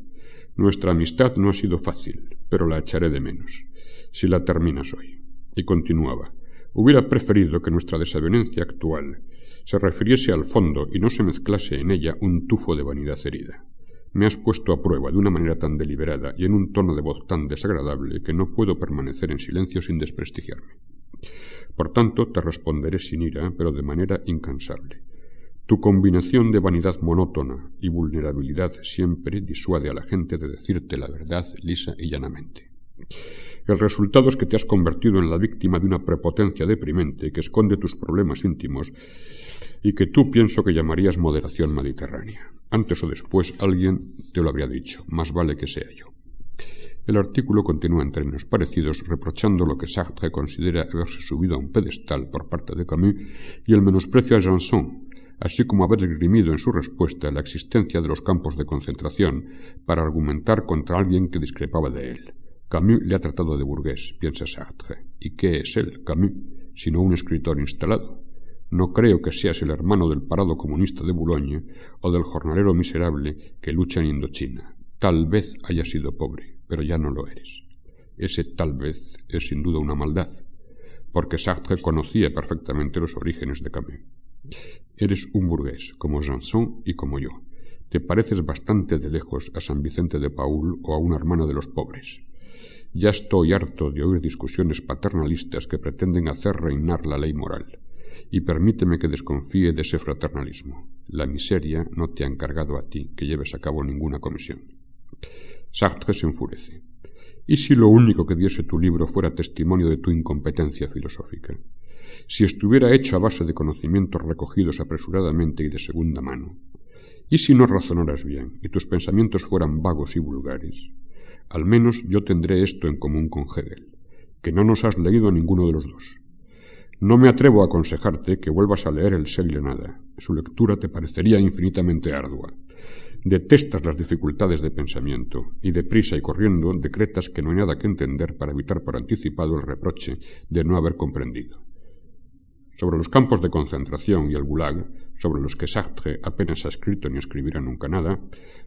B: nuestra amistad no ha sido fácil, pero la echaré de menos, si la terminas hoy. Y continuaba. Hubiera preferido que nuestra desavenencia actual se refiriese al fondo y no se mezclase en ella un tufo de vanidad herida. Me has puesto a prueba de una manera tan deliberada y en un tono de voz tan desagradable que no puedo permanecer en silencio sin desprestigiarme. Por tanto, te responderé sin ira, pero de manera incansable. Tu combinación de vanidad monótona y vulnerabilidad siempre disuade a la gente de decirte la verdad lisa y llanamente. El resultado es que te has convertido en la víctima de una prepotencia deprimente que esconde tus problemas íntimos y que tú pienso que llamarías moderación mediterránea. Antes o después alguien te lo habría dicho, más vale que sea yo. El artículo continúa en términos parecidos, reprochando lo que Sartre considera haberse subido a un pedestal por parte de Camus y el menosprecio a Janson, así como haber esgrimido en su respuesta la existencia de los campos de concentración para argumentar contra alguien que discrepaba de él. Camus le ha tratado de burgués, piensa Sartre. ¿Y qué es él, Camus, sino un escritor instalado? No creo que seas el hermano del parado comunista de Boulogne o del jornalero miserable que lucha en Indochina. Tal vez haya sido pobre, pero ya no lo eres. Ese tal vez es sin duda una maldad, porque Sartre conocía perfectamente los orígenes de Camus. Eres un burgués, como Janson y como yo. Te pareces bastante de lejos a San Vicente de Paul o a una hermana de los pobres. Ya estoy harto de oír discusiones paternalistas que pretenden hacer reinar la ley moral. y permíteme que desconfíe de ese fraternalismo. La miseria no te ha encargado a ti que lleves a cabo ninguna comisión. Sartre se enfurece. ¿Y si lo único que diese tu libro fuera testimonio de tu incompetencia filosófica? Si estuviera hecho a base de conocimientos recogidos apresuradamente y de segunda mano? ¿Y si no razonaras bien y tus pensamientos fueran vagos y vulgares? Al menos yo tendré esto en común con Hegel, que no nos has leído a ninguno de los dos. No me atrevo a aconsejarte que vuelvas a leer el Nada. Su lectura te parecería infinitamente ardua. Detestas las dificultades de pensamiento y deprisa y corriendo decretas que no hay nada que entender para evitar por anticipado el reproche de no haber comprendido. Sobre los campos de concentración y el gulag, sobre los que Sartre apenas ha escrito ni escribirá nunca nada,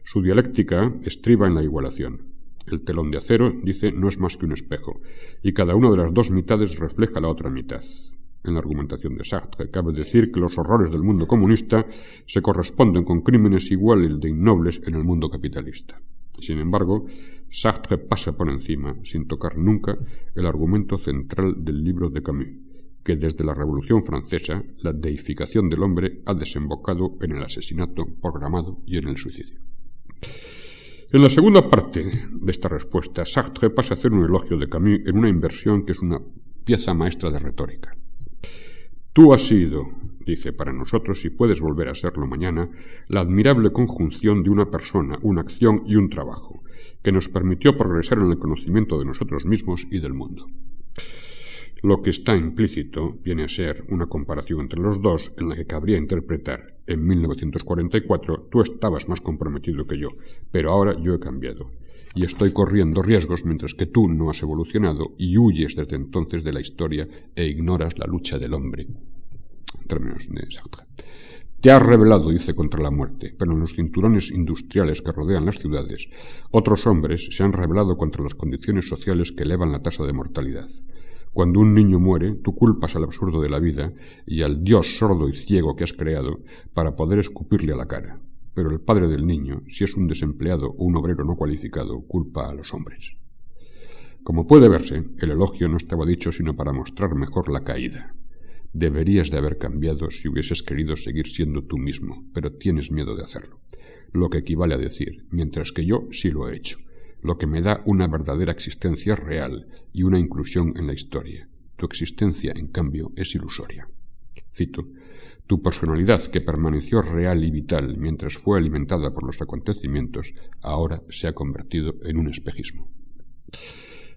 B: su dialéctica estriba en la igualación. El telón de acero, dice, no es más que un espejo, y cada una de las dos mitades refleja la otra mitad. En la argumentación de Sartre cabe decir que los horrores del mundo comunista se corresponden con crímenes iguales de innobles en el mundo capitalista. Sin embargo, Sartre pasa por encima, sin tocar nunca, el argumento central del libro de Camus, que desde la Revolución Francesa la deificación del hombre ha desembocado en el asesinato programado y en el suicidio. En la segunda parte de esta respuesta, Sartre pasa a hacer un elogio de Camus en una inversión que es una pieza maestra de retórica. Tú has sido, dice, para nosotros, si puedes volver a serlo mañana, la admirable conjunción de una persona, una acción y un trabajo, que nos permitió progresar en el conocimiento de nosotros mismos y del mundo. Lo que está implícito viene a ser una comparación entre los dos en la que cabría interpretar en 1944 tú estabas más comprometido que yo, pero ahora yo he cambiado y estoy corriendo riesgos mientras que tú no has evolucionado y huyes desde entonces de la historia e ignoras la lucha del hombre. En términos de Sartre. Te has rebelado, dice, contra la muerte, pero en los cinturones industriales que rodean las ciudades, otros hombres se han rebelado contra las condiciones sociales que elevan la tasa de mortalidad. Cuando un niño muere, tú culpas al absurdo de la vida y al Dios sordo y ciego que has creado para poder escupirle a la cara pero el padre del niño, si es un desempleado o un obrero no cualificado, culpa a los hombres. Como puede verse, el elogio no estaba dicho sino para mostrar mejor la caída. Deberías de haber cambiado si hubieses querido seguir siendo tú mismo, pero tienes miedo de hacerlo. Lo que equivale a decir, mientras que yo sí lo he hecho, lo que me da una verdadera existencia real y una inclusión en la historia. Tu existencia, en cambio, es ilusoria. Cito, tu personalidad, que permaneció real y vital mientras fue alimentada por los acontecimientos, ahora se ha convertido en un espejismo.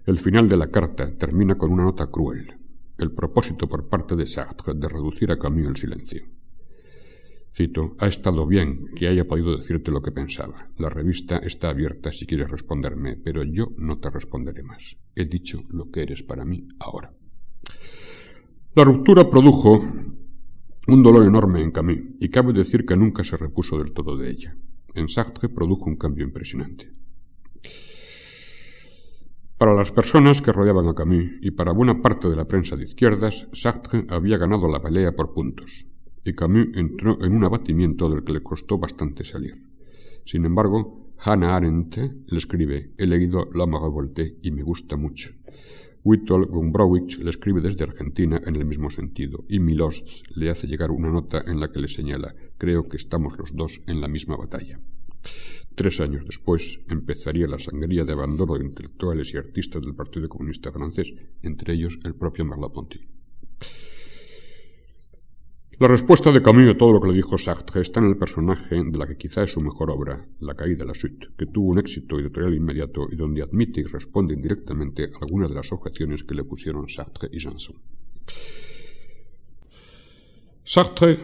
B: El final de la carta termina con una nota cruel, el propósito por parte de Sartre de reducir a Camus el silencio. Cito, ha estado bien que haya podido decirte lo que pensaba. La revista está abierta si quieres responderme, pero yo no te responderé más. He dicho lo que eres para mí ahora. La ruptura produjo un dolor enorme en Camus, y cabe decir que nunca se repuso del todo de ella. En Sartre produjo un cambio impresionante. Para las personas que rodeaban a Camus y para buena parte de la prensa de izquierdas, Sartre había ganado la pelea por puntos, y Camus entró en un abatimiento del que le costó bastante salir. Sin embargo, Hannah Arendt le escribe, he leído L'homme revolté y me gusta mucho. Witold Gombrowicz le escribe desde Argentina en el mismo sentido, y Milost le hace llegar una nota en la que le señala creo que estamos los dos en la misma batalla. Tres años después empezaría la sangría de abandono de intelectuales y artistas del Partido Comunista francés, entre ellos el propio Merleau-Ponty. La respuesta de Camus a todo lo que le dijo Sartre está en el personaje de la que quizá es su mejor obra, La caída de la suite, que tuvo un éxito editorial inmediato y donde admite y responde indirectamente a algunas de las objeciones que le pusieron Sartre y Janson. Sartre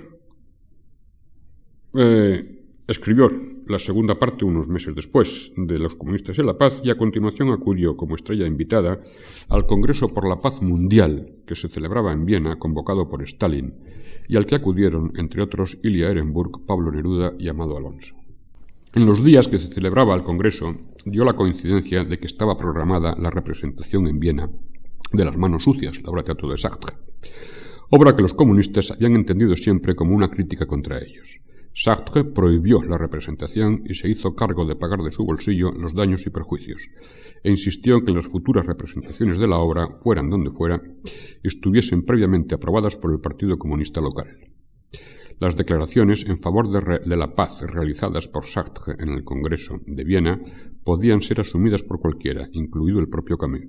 B: eh, escribió la segunda parte unos meses después de Los Comunistas en la Paz y a continuación acudió como estrella invitada al Congreso por la Paz Mundial que se celebraba en Viena convocado por Stalin y al que acudieron, entre otros, Ilya Ehrenburg, Pablo Neruda y Amado Alonso. En los días que se celebraba el Congreso dio la coincidencia de que estaba programada la representación en Viena de Las Manos Sucias, la obra teatro de Sartre, obra que los comunistas habían entendido siempre como una crítica contra ellos. Sartre prohibió la representación y se hizo cargo de pagar de su bolsillo los daños y perjuicios, e insistió en que las futuras representaciones de la obra, fueran donde fuera, estuviesen previamente aprobadas por el Partido Comunista local. Las declaraciones en favor de, la paz realizadas por Sartre en el Congreso de Viena podían ser asumidas por cualquiera, incluido el propio Camus.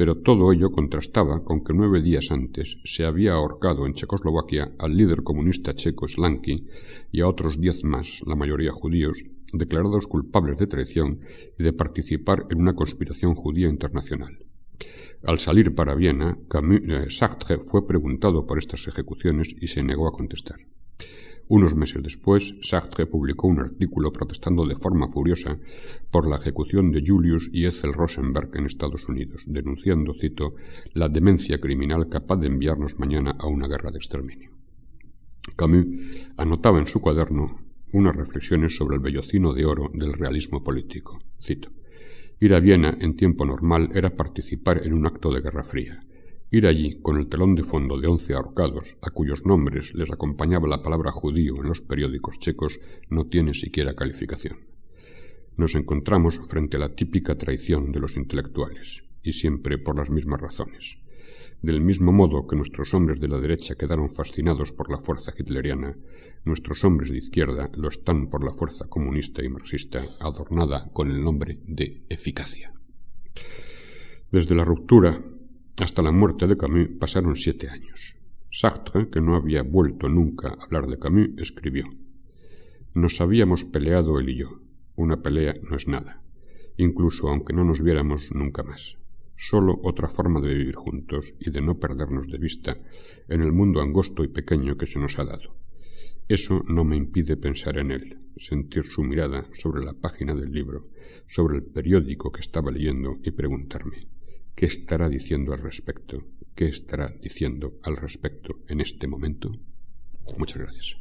B: Pero todo ello contrastaba con que nueve días antes se había ahorcado en Checoslovaquia al líder comunista checo Slanky y a otros diez más, la mayoría judíos, declarados culpables de traición y de participar en una conspiración judía internacional. Al salir para Viena, eh, Sartre fue preguntado por estas ejecuciones y se negó a contestar. Unos meses después, Sartre publicó un artículo protestando de forma furiosa por la ejecución de Julius y Ethel Rosenberg en Estados Unidos, denunciando, cito, la demencia criminal capaz de enviarnos mañana a una guerra de exterminio. Camus anotaba en su cuaderno unas reflexiones sobre el vellocino de oro del realismo político. Cito. Ir a Viena en tiempo normal era participar en un acto de guerra fría. Ir allí con el telón de fondo de once ahorcados, a cuyos nombres les acompañaba la palabra judío en los periódicos checos, no tiene siquiera calificación. Nos encontramos frente a la típica traición de los intelectuales, y siempre por las mismas razones. Del mismo modo que nuestros hombres de la derecha quedaron fascinados por la fuerza hitleriana, nuestros hombres de izquierda lo están por la fuerza comunista y marxista, adornada con el nombre de eficacia. Desde la ruptura hasta la muerte de Camus pasaron siete años. Sartre, que no había vuelto nunca a hablar de Camus, escribió Nos habíamos peleado él y yo. Una pelea no es nada, incluso aunque no nos viéramos nunca más solo otra forma de vivir juntos y de no perdernos de vista en el mundo angosto y pequeño que se nos ha dado. Eso no me impide pensar en él, sentir su mirada sobre la página del libro, sobre el periódico que estaba leyendo y preguntarme ¿qué estará diciendo al respecto? ¿Qué estará diciendo al respecto en este momento? Muchas gracias.